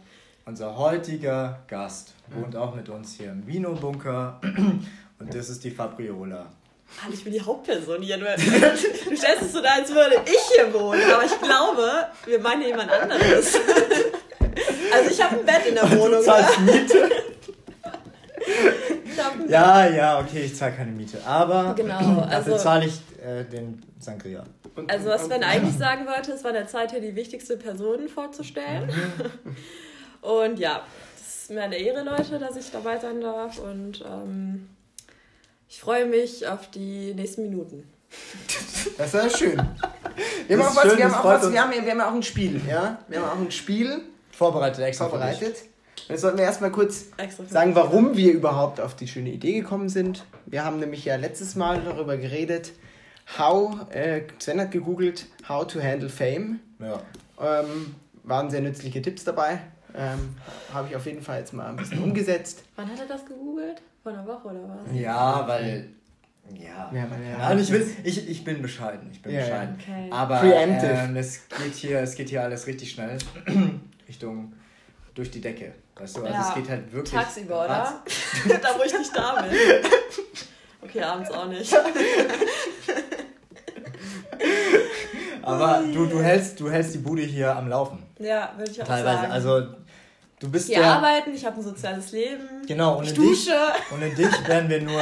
Unser heutiger Gast wohnt auch mit uns hier im Vino-Bunker (clears throat) und das ist die Fabriola. Mann, ich bin die Hauptperson hier. Du, du stellst es so da, als würde ich hier wohnen. Aber ich glaube, wir meinen hier jemand anderes. Also ich habe ein Bett in der Wohnung. Du zahlst Miete? Ja, ja, okay, ich zahle keine Miete, aber Genau, dafür also- zahle ich äh, den Sangria. Und, Also was und- Sven eigentlich sagen wollte, es war der Zeit hier die wichtigste Person vorzustellen. (laughs) Und ja, das ist mir eine Ehre, Leute, dass ich dabei sein darf. Und ähm, ich freue mich auf die nächsten Minuten. Das ist ja schön. Wir haben, auch ist was, schön, wir, haben das auch freut was, uns. wir, haben, wir haben ja auch ein Spiel, ja? Wir haben auch ein Spiel Vorbereitet extra vorbereitet. Jetzt sollten wir erstmal kurz sagen, warum wir überhaupt auf die schöne Idee gekommen sind. Wir haben nämlich ja letztes Mal darüber geredet, how, äh, Sven hat gegoogelt, how to handle fame. Ja. Ähm, waren sehr nützliche Tipps dabei. Ähm, Habe ich auf jeden Fall jetzt mal ein bisschen umgesetzt. Wann hat er das gegoogelt? Vor einer Woche oder was? ja, weil. Ja. Ja, weil er- Nein, ich, will, ich, ich bin bescheiden. Ich bin Ja, ja. bescheiden. Okay. Aber Preemptive. ähm, es, geht hier, es geht hier alles richtig schnell. (clears throat) Richtung durch die Decke. Weißt du, also Ja, es geht halt wirklich. Tagsüber, oder? (laughs) da, wo ich nicht da bin. Okay, abends auch nicht. Aber du, du, hältst, du hältst die Bude hier am Laufen. Ja, würde ich auch Teilweise. sagen. Also du bist gehe der. arbeiten, ich habe ein soziales Leben. Genau, Ich ohne dich, (laughs) ohne dich wären wir nur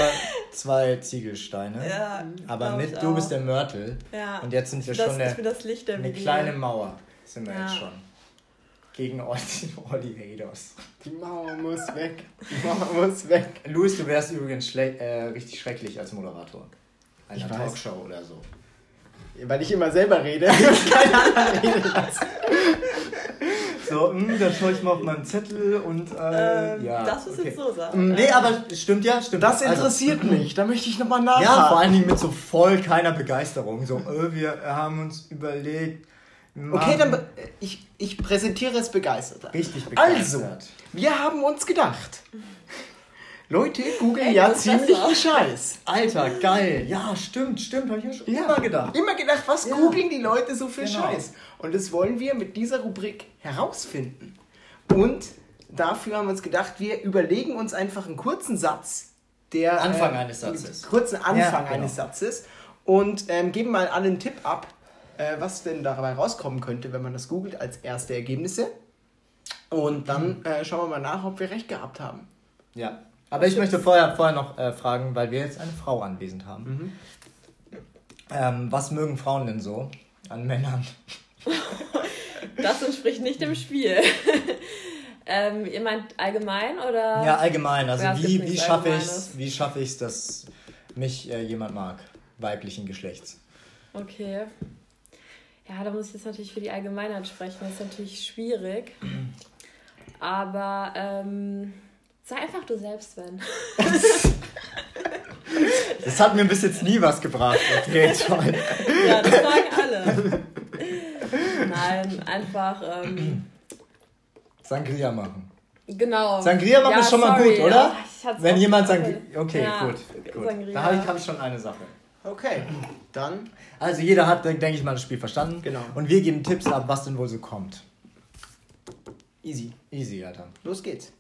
zwei Ziegelsteine. Ja, Aber mit du bist der Mörtel. Ja. Und jetzt sind wir schon das, eine, ich bin das Licht der eine WG. kleine Mauer. Sind wir Ja. jetzt schon. Gegen all die, all die Haters. Die Mauer muss weg. Die Mauer muss weg. Luis, du wärst übrigens schle äh, richtig schrecklich als Moderator. Einer Ich weiß. Talkshow oder so. Weil ich immer selber rede. (laughs) Keiner anderer redet das. (laughs) So, mh, dann schaue ich mal auf meinen Zettel und äh, Ähm, ja. das ist okay. jetzt so sagen. Nee, aber stimmt ja, stimmt. Das Also, interessiert mich. Da möchte ich nochmal nachhaken. Ja, vor allen Dingen mit so voll keiner Begeisterung. So, äh, wir haben uns überlegt. Okay, dann be- ich, ich präsentiere es begeisterter. Richtig Also, begeistert. wir haben uns gedacht. Leute googeln ja ziemlichen. Scheiß. Alter, geil. Ja, stimmt, stimmt. Habe ich mir schon Ja. immer gedacht. Immer gedacht, was Ja. googeln die Leute so für Genau. Scheiß? Und das wollen wir mit dieser Rubrik herausfinden. Und dafür haben wir uns gedacht, wir überlegen uns einfach einen kurzen Satz, der. Anfang äh, eines Satzes. Kurzen Anfang Ja, genau. eines Satzes. und ähm, geben mal alle einen Tipp ab, äh, was denn dabei rauskommen könnte, wenn man das googelt als erste Ergebnisse. Und dann äh, schauen wir mal nach, ob wir recht gehabt haben. Ja. Aber ich möchte vorher, vorher noch äh, fragen, weil wir jetzt eine Frau anwesend haben. Ähm, was mögen Frauen denn so an Männern? (laughs) Das entspricht nicht dem Spiel. (laughs) ähm, ihr meint allgemein oder? Ja, allgemein. Also Ja, wie, wie schaffe ich es, wie schaffe ich dass mich äh, jemand mag, weiblichen Geschlechts? Okay. Ja, da muss ich jetzt natürlich für die Allgemeinheit sprechen. Das ist natürlich schwierig. (clears throat) Aber ähm, sei einfach du selbst, Sven. (laughs) Das hat mir bis jetzt nie was gebracht. Okay, toll. ja, das sagen alle. Nein, einfach. Ähm, Sangria machen. genau. Sangria machen Ja, ist schon mal sorry, gut, oder? oh, ich Wenn jemand. Sangria. Okay, Ja, gut. gut. Sangria. Da habe ich, hab ich schon eine Sache. Okay, dann Also jeder hat, denke ich mal, das Spiel verstanden. Genau. Und wir geben Tipps ab, was denn wohl so kommt. easy. Easy, Alter. Los geht's.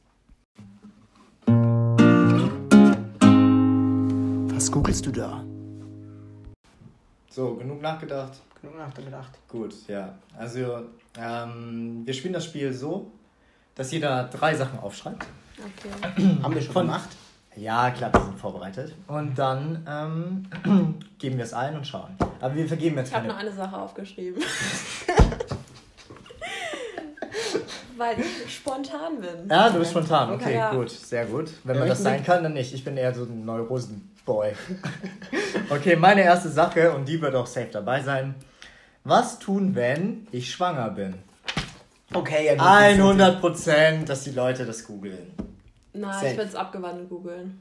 Was googelst du da? So, genug nachgedacht. Genug nachgedacht. Gut, ja. Also, ähm, wir spielen das Spiel so, dass jeder drei Sachen aufschreibt. Okay. (clears throat) Haben wir schon Von- gemacht? Ja, klar, wir sind vorbereitet. Und dann ähm, (clears throat) geben wir es ein und schauen. Aber wir vergeben jetzt Ich habe keine. noch eine Sache aufgeschrieben. (laughs) Weil ich spontan bin. Ja, du bist spontan. Okay, Ja. gut, sehr gut. Wenn man das sein kann, dann nicht. Ich bin eher so ein Neurosen-Boy. okay, meine erste Sache, und die wird auch safe dabei sein. Was tun, wenn ich schwanger bin? Okay, ja. gut. 100 Prozent, dass die Leute das googeln. Nein, Safe. ich würde es abgewandelt googeln.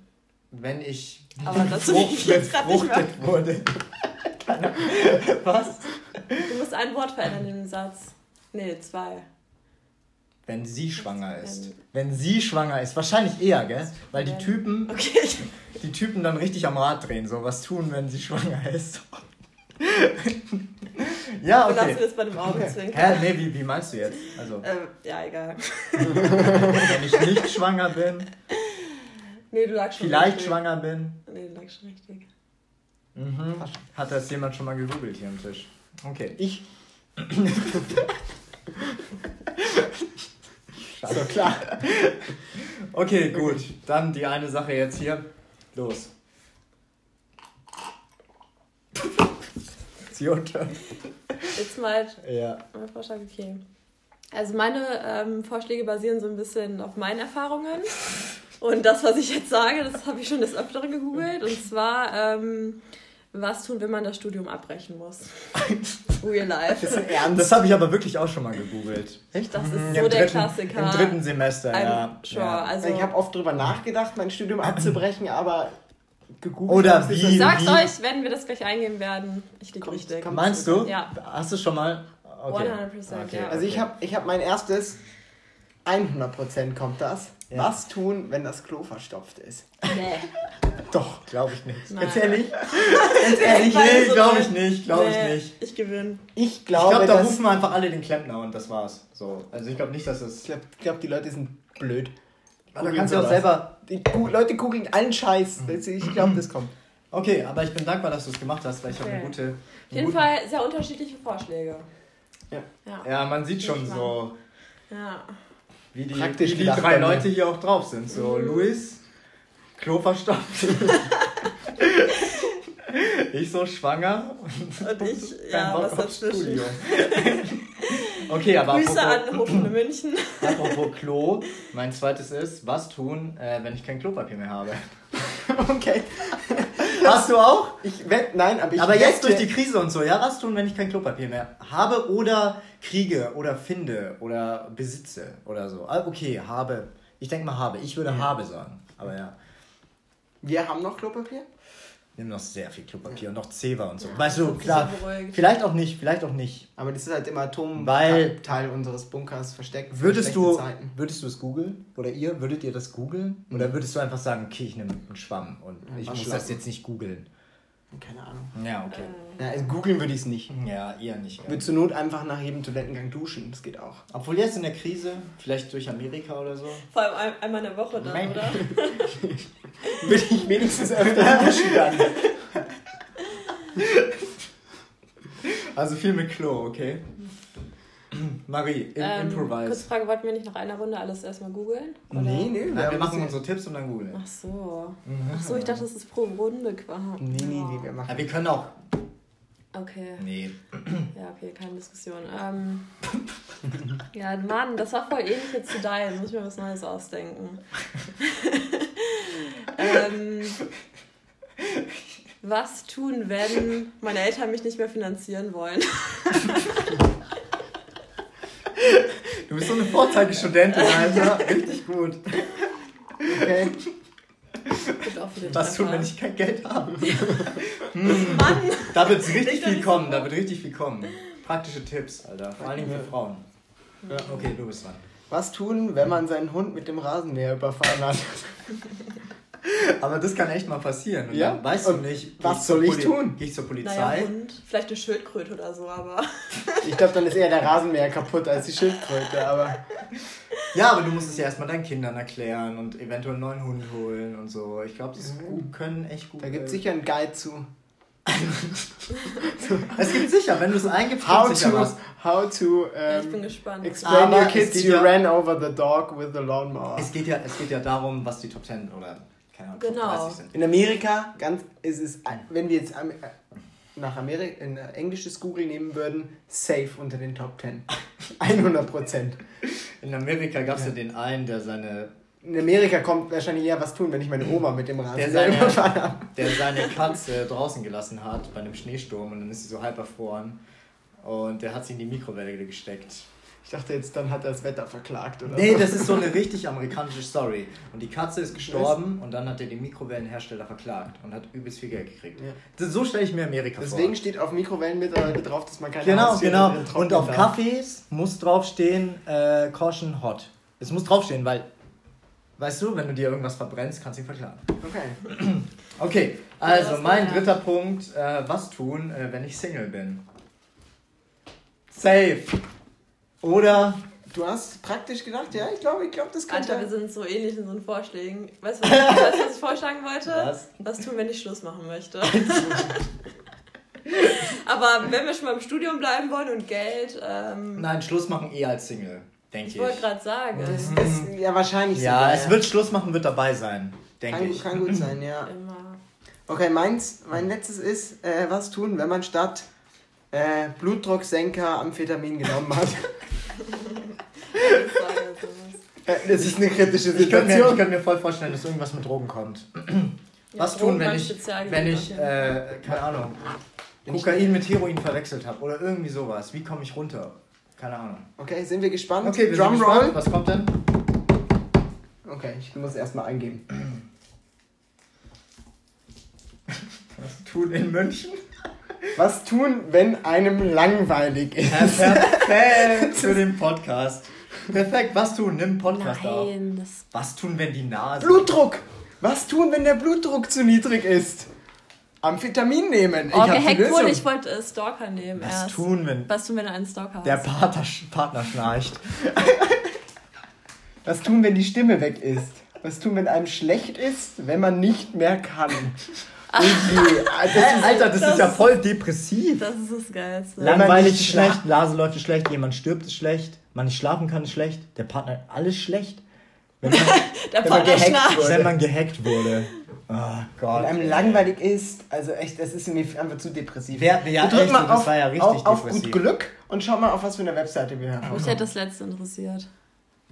Wenn ich Aber das (laughs) (laughs) befruchtet jetzt gerade nicht mehr. befruchtet wurde. Keine (laughs) Ahnung. Was? Du musst ein Wort verändern in dem Satz. Nee, zwei. Wenn sie schwanger ist. Ähm. Wenn sie schwanger ist. Wahrscheinlich eher, gell? Weil die Typen, Okay. (laughs) die Typen dann richtig am Rad drehen. So, was tun, wenn sie schwanger ist. (laughs) ja, okay. das ist bei dem Augenzwinkern. Hä, nee, wie, wie meinst du jetzt? Also, Äh, ja, egal. (laughs) wenn ich nicht schwanger bin, Nee, du lagst schon vielleicht richtig. schwanger bin. Nee, du lagst schon richtig. Mhm. Hat das jemand schon mal gegoogelt hier am Tisch? Okay. Ich. So klar. (laughs) Okay, gut. Dann die eine Sache jetzt hier. Los. (laughs) It's your turn. Jetzt mal Ja. mein Vorschlag, okay. Also meine ähm, Vorschläge basieren so ein bisschen auf meinen Erfahrungen. Und das, was ich jetzt sage, das habe ich schon des Öfteren gegoogelt. Und zwar, ähm, was tun, wenn man das Studium abbrechen muss? (laughs) Real life. Ernst. Das habe ich aber wirklich auch schon mal gegoogelt. Echt? Das ist Mhm, so im der dritten, Klassiker. Im dritten Semester, I'm ja. sure. ja. Also, ich habe oft drüber nachgedacht, mein Studium abzubrechen, aber gegoogelt. Oder wie- ich sag's wie- euch, wenn wir das gleich eingeben werden. Ich liege richtig. Meinst du? Ja. Hast du schon mal? Okay. 100%, ja. Also ich okay. habe ich hab mein erstes 100% kommt das. Ja. Was tun, wenn das Klo verstopft ist? Nee. (laughs) Doch, glaube ich nicht. Nein. Ganz ehrlich? Ganz ehrlich? Nee, glaube ich nicht. Glaube nee, ich nicht. Ich gewinne. Ich Ich glaube, glaube, da dass- rufen wir einfach alle den Klempner und das war's. So. Also ich glaube nicht, dass es. ich glaube, glaub, die Leute sind blöd. Aber da kannst du auch selber. Die Gu- Leute googeln allen Scheiß. Das- Ich glaube, das kommt. Okay, aber ich bin dankbar, dass du es gemacht hast, weil ich habe eine Okay. gute. Auf jeden Fall sehr unterschiedliche Vorschläge. Ja. Ja. Ja, man sieht schon so, ja. Wie die, Praktisch wie die drei. Leute hier auch drauf sind. So, Mhm. Luis, Klo verstopft. (laughs) ich so schwanger. Und ich, Kein ja, Bock was dazwischen. Studium. (laughs) okay, aber Grüße apropos, an Hochschule München. (laughs) apropos Klo, mein zweites ist, was tun, äh, wenn ich kein Klopapier mehr habe? Okay. Hast du auch? Ich wette, nein, aber ich Aber jetzt wette, durch die Krise und so, ja, was tun, wenn ich kein Klopapier mehr habe oder kriege oder finde oder besitze oder so? Ah, Okay, habe. Ich denke mal habe. Ich würde Ja. habe sagen. Aber ja, Wir haben noch Klopapier? Nimm noch sehr viel Klopapier und noch Zewa und so. Ja, weißt du, klar. Vielleicht auch nicht, vielleicht auch nicht. Aber das ist halt im Weil- Atomteil unseres Bunkers versteckt. Würdest du, Zeiten. würdest du es googeln? Oder ihr, würdet ihr das googeln? Oder würdest du einfach sagen, okay, ich nehme einen Schwamm und Ja, ich muss das jetzt nicht googeln? Keine Ahnung. Ja, okay. Äh, Ja, also googeln würde ich es nicht. Ja, eher nicht. Ich würde zur Not einfach nach jedem Toilettengang duschen. Das geht auch. Obwohl jetzt in der Krise, vielleicht durch Amerika oder so. Vor allem ein- einmal in der Woche dann, Mein- oder? (laughs) Würde ich wenigstens öfter duschen dann. (laughs) Also viel mit Klo, okay? (clears throat) Marie, im Ähm, kurze Improvise. Frage, wollten wir nicht nach einer Runde alles erstmal googeln? Oder? Nee, nee, Nein, wir machen unsere Tipps und dann googeln. Ach so. Mhm. Ach so, ich dachte, das ist pro Runde quasi. Nee, nee, nee, wir Ja, machen. wir können auch. Okay. Nee. (clears throat) Ja, okay, keine Diskussion. Ähm, (laughs) ja, Mann, das war voll ähnlich jetzt zu deinem. Muss ich mir was Neues ausdenken. (laughs) ähm, was tun, wenn meine Eltern mich nicht mehr finanzieren wollen? (laughs) (laughs) Du bist so eine Vorzeigestudentin, Alter. Richtig gut. Okay. Was tun, wenn ich kein Geld habe? (laughs) Mann! Da wird richtig viel kommen, da wird richtig viel kommen. Praktische Tipps, Alter. Vor allen Dingen für Frauen. Ja. Okay, du bist dran. Was tun, wenn man seinen Hund mit dem Rasenmäher überfahren hat? (laughs) Aber das kann echt mal passieren. Und Ja? dann weißt du Und nicht, was soll ich Poli- tun? Geh ich zur Naja, Polizei? Hund. Vielleicht eine Schildkröte oder so, aber. (laughs) Ich glaube, dann ist eher der Rasenmäher kaputt als die Schildkröte, aber. ja, aber du musst es ja erstmal deinen Kindern erklären und eventuell einen neuen Hund holen und so. Ich glaube, das gut, können echt gut. Da gibt es sicher einen Guide zu. (laughs) Es gibt sicher, wenn du es eingibst, How sicher to, was. how to Ja, ich bin um, gespannt. explain Aber your kids you ja- ran over the dog with the lawnmower. Es geht, ja, es geht ja darum, was die Top 10 oder keine Ahnung, Genau. Top 30 sind. In Amerika ganz, ist es, wenn wir jetzt äh, nach Amerika, in englisches Google nehmen würden, safe unter den Top 10. 100 (laughs) Prozent. In Amerika gab es ja. Ja. den einen, der seine, In Amerika kommt wahrscheinlich eher was tun, wenn ich meine Oma mit dem der Rasenmäher seine, überfahren habe. der seine Katze draußen gelassen hat bei einem Schneesturm und dann ist sie so halb erfroren. Und der hat sie in die Mikrowelle gesteckt. Ich dachte jetzt, dann hat er das Wetter verklagt oder Nee, das ist so eine (laughs) richtig amerikanische Story. Und die Katze ist gestorben und dann hat er den Mikrowellenhersteller verklagt und hat übelst viel Geld gekriegt. Ja. Das, so stelle ich mir Amerika Deswegen vor. steht auf Mikrowellen mittlerweile drauf, dass man keine Genau, genau. Und auf. Kaffees muss draufstehen, äh, Caution hot. Es muss draufstehen, weil, weißt du, wenn du dir irgendwas verbrennst, kannst du ihn verklagen. Okay. (clears throat) Okay, also mein dritter Punkt, äh, was tun, äh, wenn ich Single bin? Safe. Oder Du hast praktisch gedacht, ja, ich glaube, ich glaube, das könnte. Alter, wir sind so ähnlich in so Vorschlägen. Weißt du, was, (laughs) weißt, was ich vorschlagen wollte? Was? Was tun, wenn ich Schluss machen möchte? (laughs) Aber wenn wir schon mal im Studium bleiben wollen und Geld, ähm, nein, Schluss machen eher als Single, denke ich ich. wollte gerade sagen, das ist ja wahrscheinlich Ja, sogar, es wird Schluss machen, wird dabei sein, denke ich. kann gut sein, ja. immer. Okay, meins, mein letztes ist, äh, was tun, wenn man statt äh, Blutdrucksenker Amphetamin genommen hat. (laughs) Sowas. Äh, das ist eine kritische Ich könnte mir, ich Situation. könnte mir voll vorstellen, dass irgendwas mit Drogen kommt. Ja, Was Drogen tun, wenn ich, wenn ich ja. äh, keine Ahnung, Kokain mit Heroin verwechselt habe oder irgendwie sowas? Wie komme ich runter? Keine Ahnung. Okay, sind wir gespannt? Okay, wir sind Drumroll. gespannt. Was kommt denn? Okay, ich muss erstmal eingeben. (clears throat) Was tun in München? Was tun, wenn einem langweilig ist? Perfekt (laughs) für den Podcast. Perfekt, was tun? Nimm einen Podcast auf. Nein, das Was tun, wenn die Nase... Blutdruck! Was tun, wenn der Blutdruck zu niedrig ist? Amphetamin nehmen. Ich Oh, gehackt wurde. Ich wollte äh, Stalker nehmen Was erst. tun, wenn Was tun, wenn du einen Stalker hast? der Partner, Partner schnarcht? (laughs) Was tun, wenn die Stimme weg ist? Was tun, wenn einem schlecht ist, wenn man nicht mehr kann? (laughs) Ah, das ist- Alter, das, das- ist ja voll depressiv. Das ist das Geilste. Langweilig ist schlecht, Nase läuft ist schlecht, jemand stirbt ist schlecht, man nicht schlafen kann ist schlecht, der Partner alles schlecht. Wenn (laughs) man, Der wenn man gehackt wurde. wenn man gehackt wurde. Oh Gott. Wenn einem langweilig ist, also echt, das ist mir einfach zu depressiv. Wer- ja, Wir echt, mal das auf, war ja richtig auf, auf depressiv. gut Glück und schau mal, auf was für eine Webseite wir haben. Mich hätte das letzte interessiert.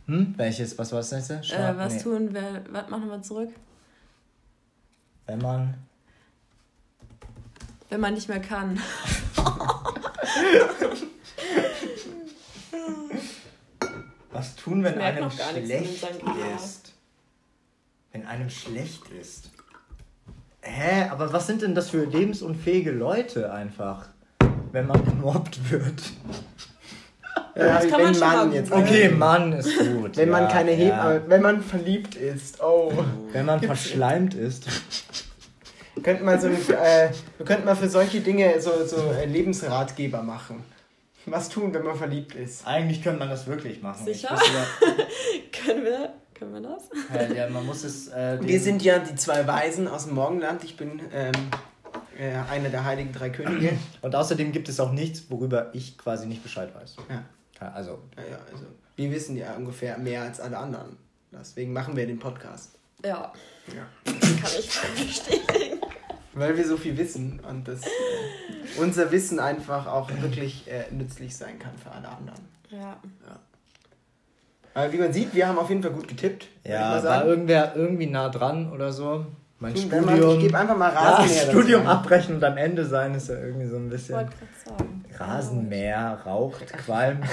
Hm? Welches? Was war das nächste? Äh, Schlag- was nee. tun, wer, was machen wir zurück? Wenn man. Wenn man nicht mehr kann. (laughs) (laughs) Was tun, wenn einem schlecht ist? Wenn einem schlecht ist. Hä? Aber was sind denn das für lebensunfähige Leute einfach? Wenn man gemobbt wird. Ja, Das kann wenn man schon man jetzt. Okay, Mann ist (laughs) gut. Wenn man ja, keine ja. Hebamme, wenn man verliebt ist, oh. Wenn man verschleimt ist. Wir könnten mal so äh, wir könnten mal für solche Dinge so, so äh, Lebensratgeber machen. Was tun, wenn man verliebt ist? Eigentlich könnte man das wirklich machen. Ich Sicher? (laughs) Können wir, können wir das? ja, ja, man muss es. Äh, Wir sind ja die zwei Weisen aus dem Morgenland. Ich bin ähm, äh, einer der heiligen drei Könige. (clears throat) Und außerdem gibt es auch nichts, worüber ich quasi nicht Bescheid weiß. Ja. Also, Ja, ja, also wir wissen ja ungefähr mehr als alle anderen. Deswegen machen wir den Podcast. Ja, Ja. kann ich bestätigen. Weil wir so viel wissen und das, äh, unser Wissen einfach auch wirklich äh, nützlich sein kann für alle anderen. Ja. Aber wie man sieht, wir haben auf jeden Fall gut getippt. ich ja, war irgendwer irgendwie nah dran oder so. Mein Wenn Studium. man- ich gebe einfach mal ja, Rasenmäher. dazu. Studium abbrechen und am Ende sein ist ja irgendwie so ein Ich bisschen. wollte gerade sagen. Rasenmäher, raucht, qualmt,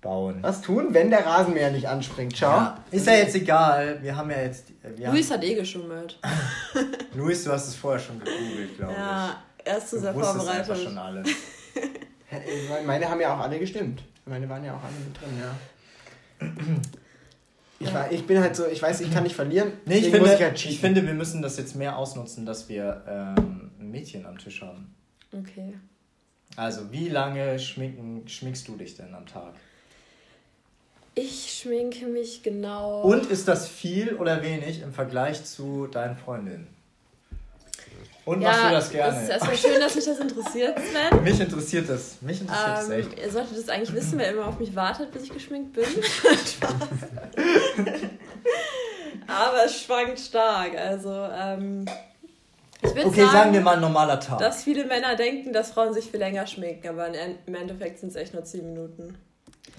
bauen. Was tun, wenn der Rasenmäher nicht anspringt? Schau. Ja, ist ja jetzt egal. Wir haben ja jetzt. Wir Luis hat eh geschummelt. (laughs) Luis, du hast es vorher schon gegoogelt, glaube Ja, er ist ich. zu Du sehr vorbereitet. schon alles. (laughs) Äh, Meine haben ja auch alle gestimmt. Meine waren ja auch alle mit drin, ja. (clears throat) Ich, war, ich bin halt so, ich weiß, ich kann nicht verlieren. Nee, ich finde, ich, ich halt cheaten. finde, wir müssen das jetzt mehr ausnutzen, dass wir ähm, ein Mädchen am Tisch haben. Okay. Also, wie lange schminken, schminkst du dich denn am Tag? Ich schminke mich genau. Und ist das viel oder wenig im Vergleich zu deinen Freundinnen? Und machst du das gerne? Es ist erstmal schön, dass mich das interessiert, Sven. (laughs) Mich interessiert das. Mich interessiert das Ähm, echt. ihr solltet das eigentlich wissen, wer immer auf mich wartet, bis ich geschminkt bin. (laughs) Aber es schwankt stark. Also, ähm, ich würde Okay, sagen, sagen wir mal ein normaler Tag. dass viele Männer denken, dass Frauen sich viel länger schminken, aber im Endeffekt sind es echt nur 10 Minuten.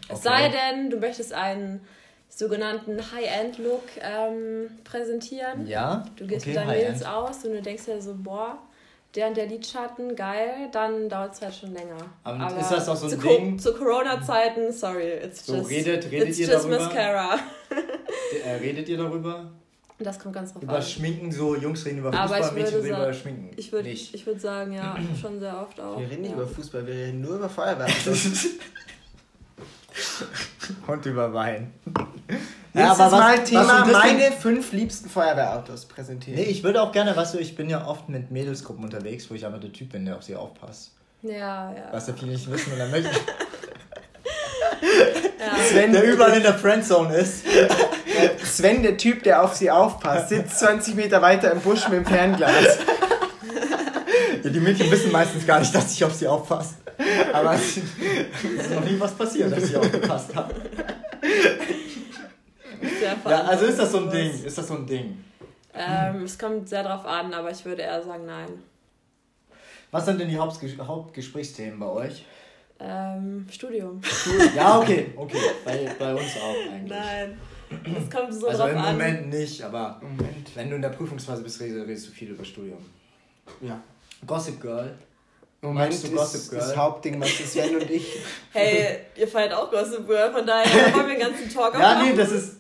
Es Okay. sei denn, du möchtest einen sogenannten High-End-Look ähm, präsentieren. ja? Du gehst okay, mit deinen. Mädels aus und du denkst dir so, boah, der und der Lidschatten, geil, dann dauert es halt schon länger. Aber ist das auch so ein zu Ding- Zu Corona-Zeiten, sorry, it's So, just, redet- redet it's ihr just darüber? Mascara. Äh, redet ihr darüber? Das kommt ganz drauf Über an. Schminken, so Jungs reden über Aber Fußball, ich Mädchen würde reden sagen- über Schminken. Ich würde nicht. ich würd sagen, ja, (clears throat) schon sehr oft auch. Wir reden nicht ja. über Fußball, wir reden nur über Feuerwerk. (laughs) Und über Wein. Nächstes aber was- Mal was Thema bisschen- meine fünf liebsten Feuerwehrautos präsentieren. Nee, ich würde auch gerne, weißt du, ich bin ja oft mit Mädelsgruppen unterwegs, wo ich einfach der Typ bin, der auf sie aufpasst. Ja, ja. Was ja viele nicht wissen und dann möchte ich, (laughs) ja. Sven, der überall in der Friendzone ist. Sven, der Typ, der auf sie aufpasst, sitzt 20 Meter weiter im Busch mit dem Fernglas. Ja, die Mädchen wissen meistens gar nicht, dass ich auf sie aufpasse. (laughs) Aber es ist noch nie was passiert, dass ich aufgepasst habe. Ja, also ist das so ein. Ding. Ist das so ein Ding. Ähm, es kommt sehr drauf an, aber ich würde eher sagen, nein. Was sind denn die Hauptges Hauptgesprächsthemen bei euch? Ähm, Studium. Ja, okay, okay. Bei, bei uns auch eigentlich. Nein. Es kommt so Also drauf im an. Moment nicht, aber Moment. wenn du in der Prüfungsphase bist, redest, redest du viel über Studium. Ja. Gossip Girl. Moment Magst du Gossip Girl? das Hauptding, was ist Sven und ich. (laughs) Hey, ihr feiert auch Gossip Girl, von daher (laughs) wollen wir den ganzen Talk Ja, aufmachen. nee, das ist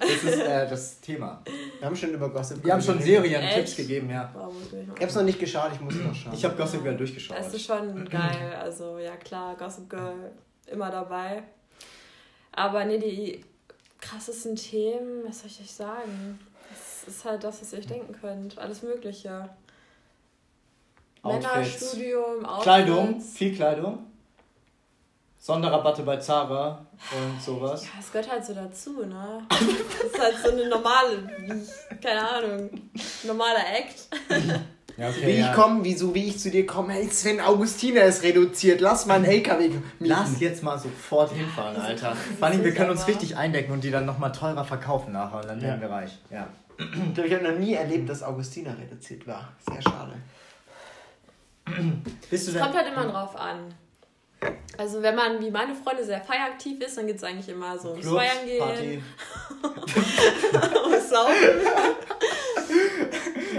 das, ist, äh, das Thema. Wir haben schon über Gossip Wir haben schon geredet. Serien Echt? Tipps gegeben, ja. Ich hab's noch nicht geschaut, ich muss noch schauen. Ich habe Gossip Girl durchgeschaut. Es ist schon geil, also ja klar, Gossip Girl immer dabei. Aber nee, die krassesten Themen, was soll ich euch sagen? Es ist halt das, was ihr euch denken könnt. Alles Mögliche. Outfits. Männerstudium, Outfits. Kleidung, viel Kleidung. Sonderrabatte bei Zara und sowas. Ja, es gehört halt so dazu, ne? Das ist halt so eine normale, wie, keine Ahnung, normaler Act. Ja, okay, Wie ich komme, wie, so wie ich zu dir komme, hey Sven, Augustiner ist reduziert, lass mal einen LKW mieten. Lass jetzt mal sofort hinfahren, Alter. Vor allem, wir können uns richtig eindecken und die dann nochmal teurer verkaufen nachher und dann werden wir reich. Ja. Ich glaube, ich habe noch nie erlebt, dass Augustiner reduziert war. Sehr schade. Bist du Es kommt halt immer drauf an. Also wenn man wie meine Freunde sehr feieraktiv ist, dann geht es eigentlich immer so ums Clubs, Feiern gehen, Party. (laughs) ums Saufen.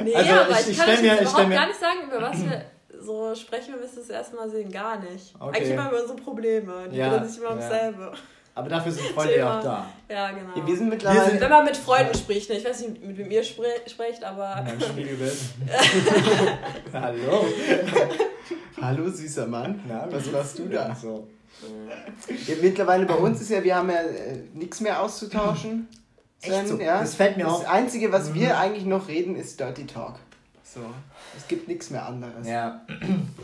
nee, Also aber ich- ich, kann mir- überhaupt mir- gar nicht sagen, über was wir so sprechen, wir müssen das erste Mal sehen, gar nicht. Okay. Eigentlich immer über so Probleme, die Ja, drehen sich immer ums ja. selbe. Aber dafür sind Freunde ja auch da. Ja, genau. Ja, wir sind mittlerweile. Wir sind- wenn man mit Freunden spricht, ne? ich weiß nicht, mit wem ihr spre sprecht, aber Mein Spiegelbild. (laughs) Hallo. Hallo, süßer Mann. Na, Was machst du da? So. Ja, mittlerweile bei uns ist ja, wir haben ja äh, nichts mehr auszutauschen. Echt so? Ja. Das fällt mir das auf. Mhm. Einzige, was wir eigentlich noch reden, ist Dirty Talk. So. Es gibt nichts mehr anderes. Ja.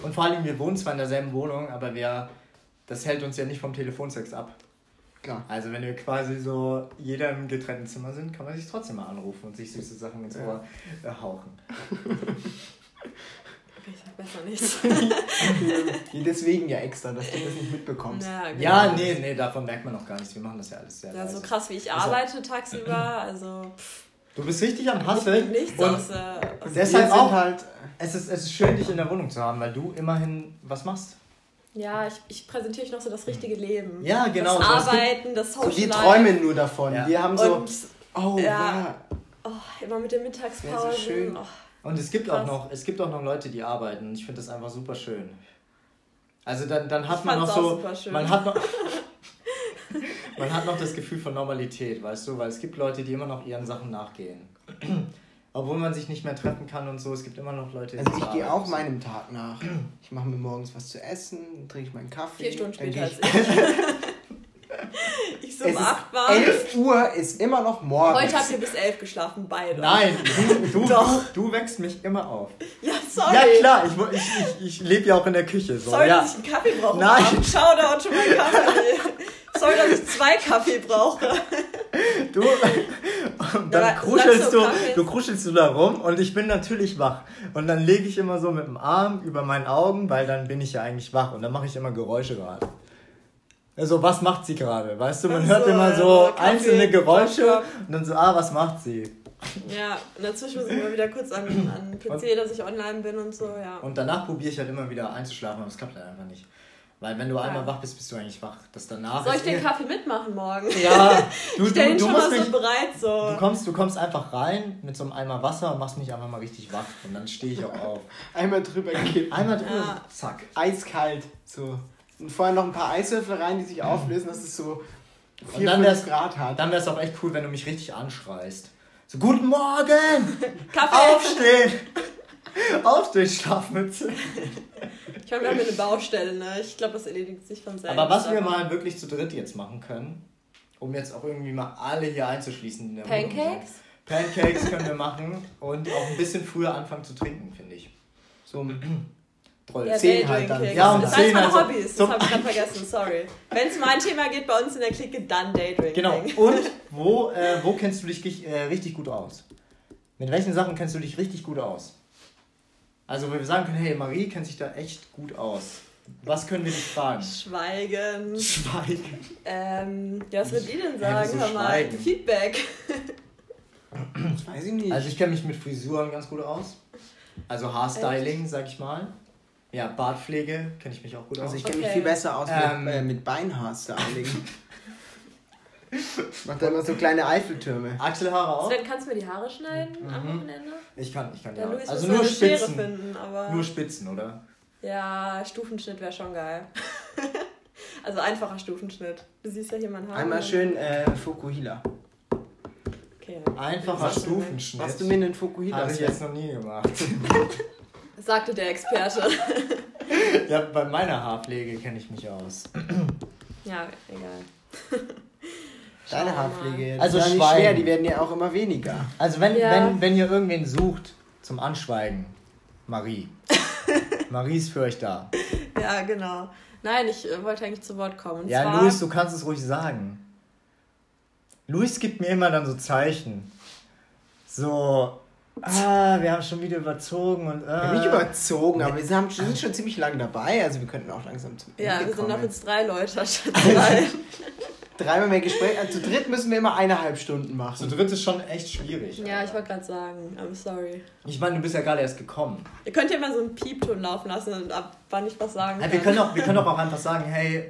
Und vor allem, wir wohnen zwar in derselben Wohnung, aber wir, das hält uns ja nicht vom Telefonsex ab. Klar. Also wenn wir quasi so jeder im getrennten Zimmer sind, kann man sich trotzdem mal anrufen und sich süße Sachen ins Ohr äh, hauchen. Okay, ich sag besser nichts. (laughs) Deswegen ja extra, dass du das nicht mitbekommst. ja, genau. Ja, nee, nee, davon merkt man noch gar nichts. Wir machen das ja alles sehr Ja, so leise. krass wie ich Also- arbeite tagsüber, also Du bist richtig am ich Hasseln. nichts und außer. Und deshalb auch- halt. es, ist, es ist schön, dich in der Wohnung zu haben, weil du immerhin was machst. Ja, ich, ich präsentiere euch noch so das richtige Leben. Ja, genau. Das so, Arbeiten, das So, Social wir Life. träumen nur davon. Ja. Wir haben so. Und oh, Ja. ja. oh, immer mit den Mittagspausen. So schön. Oh, Und es gibt auch noch, es gibt auch noch Leute, die arbeiten. Ich finde das einfach super schön. Also dann, dann hat Ich man noch so, super schön. man hat noch, (laughs) man hat noch das Gefühl von Normalität, weißt du, weil es gibt Leute, die immer noch ihren Sachen nachgehen. Obwohl man sich nicht mehr treffen kann und so, es gibt immer noch Leute, die Also ich gehe auch meinem Tag nach. (clears throat) Ich mache mir morgens was zu essen, dann trinke ich meinen Kaffee. vier Stunden später als ich. (laughs) ich. so Es um 8 war. 11 Uhr ist immer noch morgens. Heute habt ihr bis 11 geschlafen, beide. Nein, du, (laughs) du, Doch. du wächst mich immer auf. Ja, sorry. Ja klar, ich, ich, ich, ich lebe ja auch in der Küche. So. Sorry, ja. dass ich einen Kaffee brauche. Nein. Shoutout schon mal Kaffee. (laughs) Sorry, dass ich zwei Kaffee brauche. Du, und dann aber kruschelst du, du Kaffee? kruschelst du da rum und ich bin natürlich wach. Und dann lege ich immer so mit dem Arm über meinen Augen, weil dann bin ich ja eigentlich wach und dann mache ich immer Geräusche gerade. Also, was macht sie gerade? Weißt du, man Ach hört so, immer ja, so Kaffee, einzelne Geräusche Klopf, und dann so, ah, was macht sie? Ja, und dazwischen muss ich immer wieder kurz an, an den PC, dass ich online bin und so, ja. Und danach probiere ich halt immer wieder einzuschlafen, aber es klappt halt einfach nicht. Weil wenn du einmal wach bist, bist du eigentlich wach. Das danach Soll ich den eh- Kaffee mitmachen morgen? Ja, du, (laughs) stell du, du schon musst mal mich, so bereit, so. Du kommst, du kommst einfach rein mit so einem Eimer Wasser und machst mich einfach mal richtig wach. Und dann stehe ich auch auf. (laughs) Einmal drüber kippen. Einmal drüber, Ja. zack. Eiskalt. So. Und vorher noch ein paar Eiswürfel rein, die sich auflösen, dass es so 4, dann 5 wär's- Grad hat. Dann wäre es auch echt cool, wenn du mich richtig anschreist. So, guten Morgen! (laughs) Kaffee! Aufstehen! Aufstehen, Schlafmütze. Ich meine, wir haben hier eine Baustelle, ne? Ich glaube, das erledigt sich von selbst. Aber was wir mal wirklich zu dritt jetzt machen können, um jetzt auch irgendwie mal alle hier einzuschließen. in der Wohnung. Pancakes? Pancakes können wir machen und auch ein bisschen früher anfangen zu trinken, finde ich. So Toll. (clears throat) Ja, Zehn halt Daydrinking. dann. Ja, um das ist meiner also Hobbys, das habe ich gerade vergessen, sorry. Wenn es mal ein Thema geht bei uns in der Clique, dann Daydrinking. Genau. Und wo, äh, wo kennst du dich äh, richtig gut aus? Mit welchen Sachen kennst du dich richtig gut aus? Also, wenn wir sagen können, hey, Marie kennt sich da echt gut aus. Was können wir dich fragen? Schweigen. Schweigen. Ähm, ja, was würdet ihr denn sagen? Hör mal, schweigen? Feedback. Das weiß ich nicht. Also, ich kenne mich mit Frisuren ganz gut aus. Also, Haarstyling, sag ich mal. Ja, Bartpflege kenne ich mich auch gut aus. Also ich kenne mich Okay. viel besser aus Ähm. mit, äh, mit Beinhaarstyling. Ich mach da immer so kleine Eiffeltürme. Achselhaare auch? Sven, kannst du mir die Haare schneiden am Mhm. Wochenende? Ich kann, ich kann Ja, ja. Also nur eine Schere Spitzen. finden, aber... Nur Spitzen, oder? Ja, Stufenschnitt wäre schon geil. (laughs) also einfacher Stufenschnitt. Du siehst ja hier mein Haar. Einmal schön äh, Fukuhila. Okay. Einfacher? Stufenschnitt. Hast du mir einen Fukuhila? Habe ich jetzt noch nie gemacht. (laughs) Sagte der Experte. (laughs) ja, bei meiner Haarpflege kenne ich mich aus. ja, egal. Deine. Haarpflege. Also ist ja nicht schwer, die werden ja auch immer weniger. Also wenn, Ja. wenn, wenn ihr irgendwen sucht zum Anschweigen, Marie. (laughs) Marie ist für euch da. Ja, genau. Nein, ich äh, wollte eigentlich zu Wort kommen. Und Ja, zwar, Luis, du kannst es ruhig sagen. Luis gibt mir immer dann so Zeichen. So, ah, wir haben schon wieder überzogen und Wir haben nicht ah. überzogen, aber wir haben, sind schon ziemlich lange dabei, also wir könnten auch langsam zum Ja, Ende wir sind noch jetzt drei Leute statt (laughs) zwei. Dreimal mehr Gespräch. Also zu dritt müssen wir immer eineinhalb Stunden Zu machen. dritt ist schon echt schwierig. ja, ich wollte gerade sagen, I'm sorry. Ich meine, du bist ja gerade erst gekommen. Ihr könnt ja mal so einen Piepton laufen lassen und ab wann ich was sagen Ja, kann. wir, können auch, wir können auch einfach sagen, hey.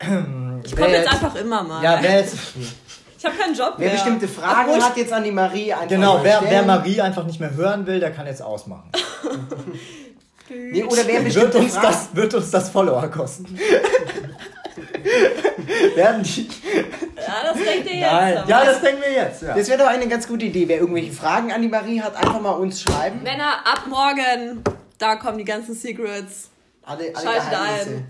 (clears throat) ich komme jetzt einfach immer mal. Ja, wer jetzt. ich habe keinen Job Wer mehr. bestimmte Fragen Obwohl- hat jetzt an die Marie einfach Genau, mal wer, wer. Marie einfach nicht mehr hören will, der kann jetzt ausmachen. (laughs) Nee, oder wer Wird bestimmte uns, Fragen... das, wird uns das Follower kosten. (laughs) Werden die. Ja, das denkt ihr jetzt. Nein, ja, das denken wir jetzt. Ja. Das wäre doch eine ganz gute Idee. Wer irgendwelche Fragen an die Marie hat, einfach mal uns schreiben. Männer, ab morgen, da kommen die ganzen Secrets. Alle, alle Schaltet Geheimnisse.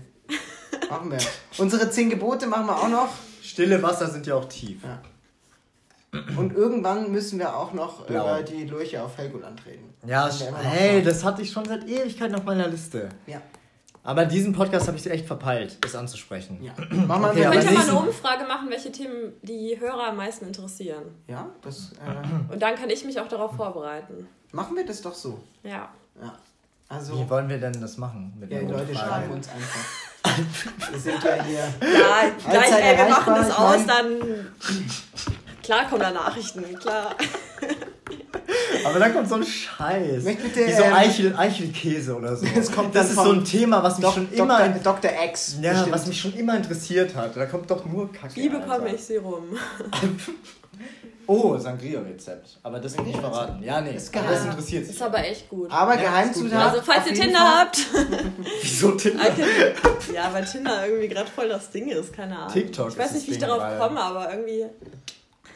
Machen wir. Unsere zehn Gebote machen wir auch noch. Stille Wasser sind ja auch tief. Ja. Und irgendwann müssen wir auch noch Blau. über die Lurche auf Helgoland reden. Ja, noch hey, vor. das hatte ich schon seit Ewigkeiten auf meiner Liste. Ja. Aber diesen Podcast habe ich echt verpeilt, das anzusprechen. ja. Machen wir Okay, Wir aber können ja mal eine Umfrage machen, welche Themen die Hörer am meisten interessieren. Ja, das äh, Und dann kann ich mich auch darauf vorbereiten. machen wir das doch so. Ja. Ja. Also, Wie wollen wir denn das machen? Mit ja, Leute Umfrage? schreiben uns einfach. Wir sind ja hier. Ja, gleich, ey, wir machen das aus, dann. Klar kommen da Nachrichten, klar. Aber dann kommt so ein Scheiß. Bitte, Wie so ähm, Eichel, Eichelkäse oder so. Das kommt das ist so ein Thema, was mich Dok schon Dr. immer. Dr. X. Ja, bestimmt. was mich schon immer interessiert hat. Da kommt doch nur Kacke. Wie bekomme Alter. ich sie rum? (laughs) Oh, Sangria-Rezept. Aber das will ich nicht verraten. Ja, nee. Ist geheim. das interessiert sich. Ist aber echt gut. Aber Ja, Geheimzutat. Also, falls ihr Tinder Fall. habt. (laughs) Wieso Tinder? Okay. Ja, weil Tinder irgendwie gerade voll das Ding ist, keine Ahnung. TikTok Ich weiß ist nicht, wie ich Ding darauf komme, aber irgendwie.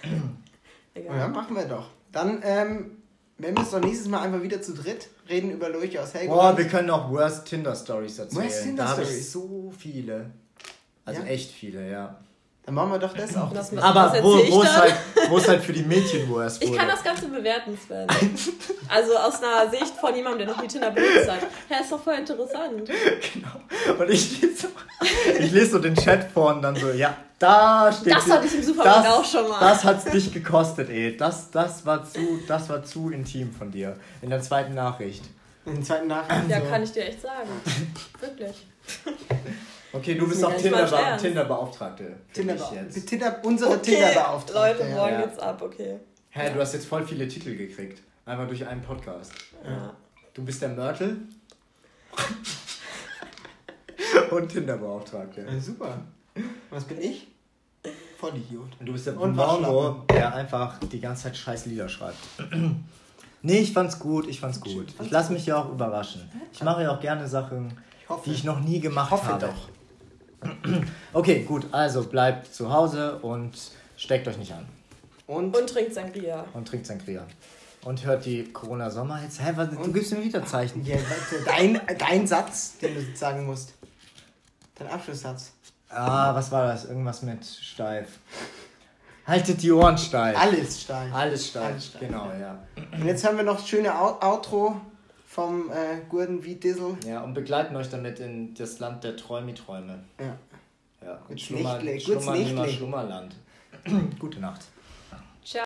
(clears throat) Egal. Ja, machen wir doch. Dann, ähm, wir es doch nächstes Mal einfach wieder zu dritt reden über Lurch aus Helgoland. Boah, wir können auch Worst Tinder Stories erzählen. Worst Tinder da habe ich Stories. so viele. Also Ja? echt viele, ja. Dann machen wir doch das auch. Das- Aber wo, ich es dann? halt, halt für die Mädchen worst Ich wurde. kann das Ganze bewerten, Sven. Also aus einer Sicht von jemandem, der noch nie Tinder benutzt hat. Ja, ist doch voll interessant. (laughs) Genau. Und ich lese, ich lese so den Chat vor und dann so, ja, da steht. Das hatte ich im Supermarkt das, auch schon mal. Das hat's dich gekostet, ey. Das, das, war zu, das war zu intim von dir. In der zweiten Nachricht. In den zweiten Nachrichten. Ja, so. kann ich dir echt sagen. Wirklich. Okay, du bist ist auch nicht Tinder. Tinder-Beauftragte. Tinder, jetzt. Tinder, unsere Okay, Tinder-Beauftragte. Leute, morgen Ja. geht's ab, okay. Hä, du hast jetzt voll viele Titel gekriegt. Einfach durch einen Podcast. Ja. Du bist der Mörtel. (laughs) und Tinder-Beauftragte. Ja, super. Was bin ich? Vollidiot. Und du bist der Und der einfach die ganze Zeit scheiß Lieder schreibt. nee, ich fand's gut, ich fand's gut. Ich lasse mich ja auch überraschen. Ich mache ja auch gerne Sachen, Ich hoffe. die ich noch nie gemacht hoffe habe. doch. Okay, gut, also bleibt zu Hause und steckt euch nicht an. Und, Und trinkt Sangria. Und trinkt Sangria. Und hört die Corona-Sommer-Hits. Hä, was, du gibst mir wieder Zeichen. ja, dein, dein Satz, den du sagen musst. Dein Abschlusssatz. Ah, was war das? Irgendwas mit steif. Haltet die Ohren steif. Alles steil. Alles steif. Alles steif, Genau, ja. Und jetzt haben wir noch das schöne Out Outro vom äh, Gurden wie Dissel. Ja, und begleiten euch damit in das Land der Träumiträume. Ja. Ja, und Gut's Schlummer, Schlummer. Schlummerland. (clears throat) Gute Nacht. Ciao.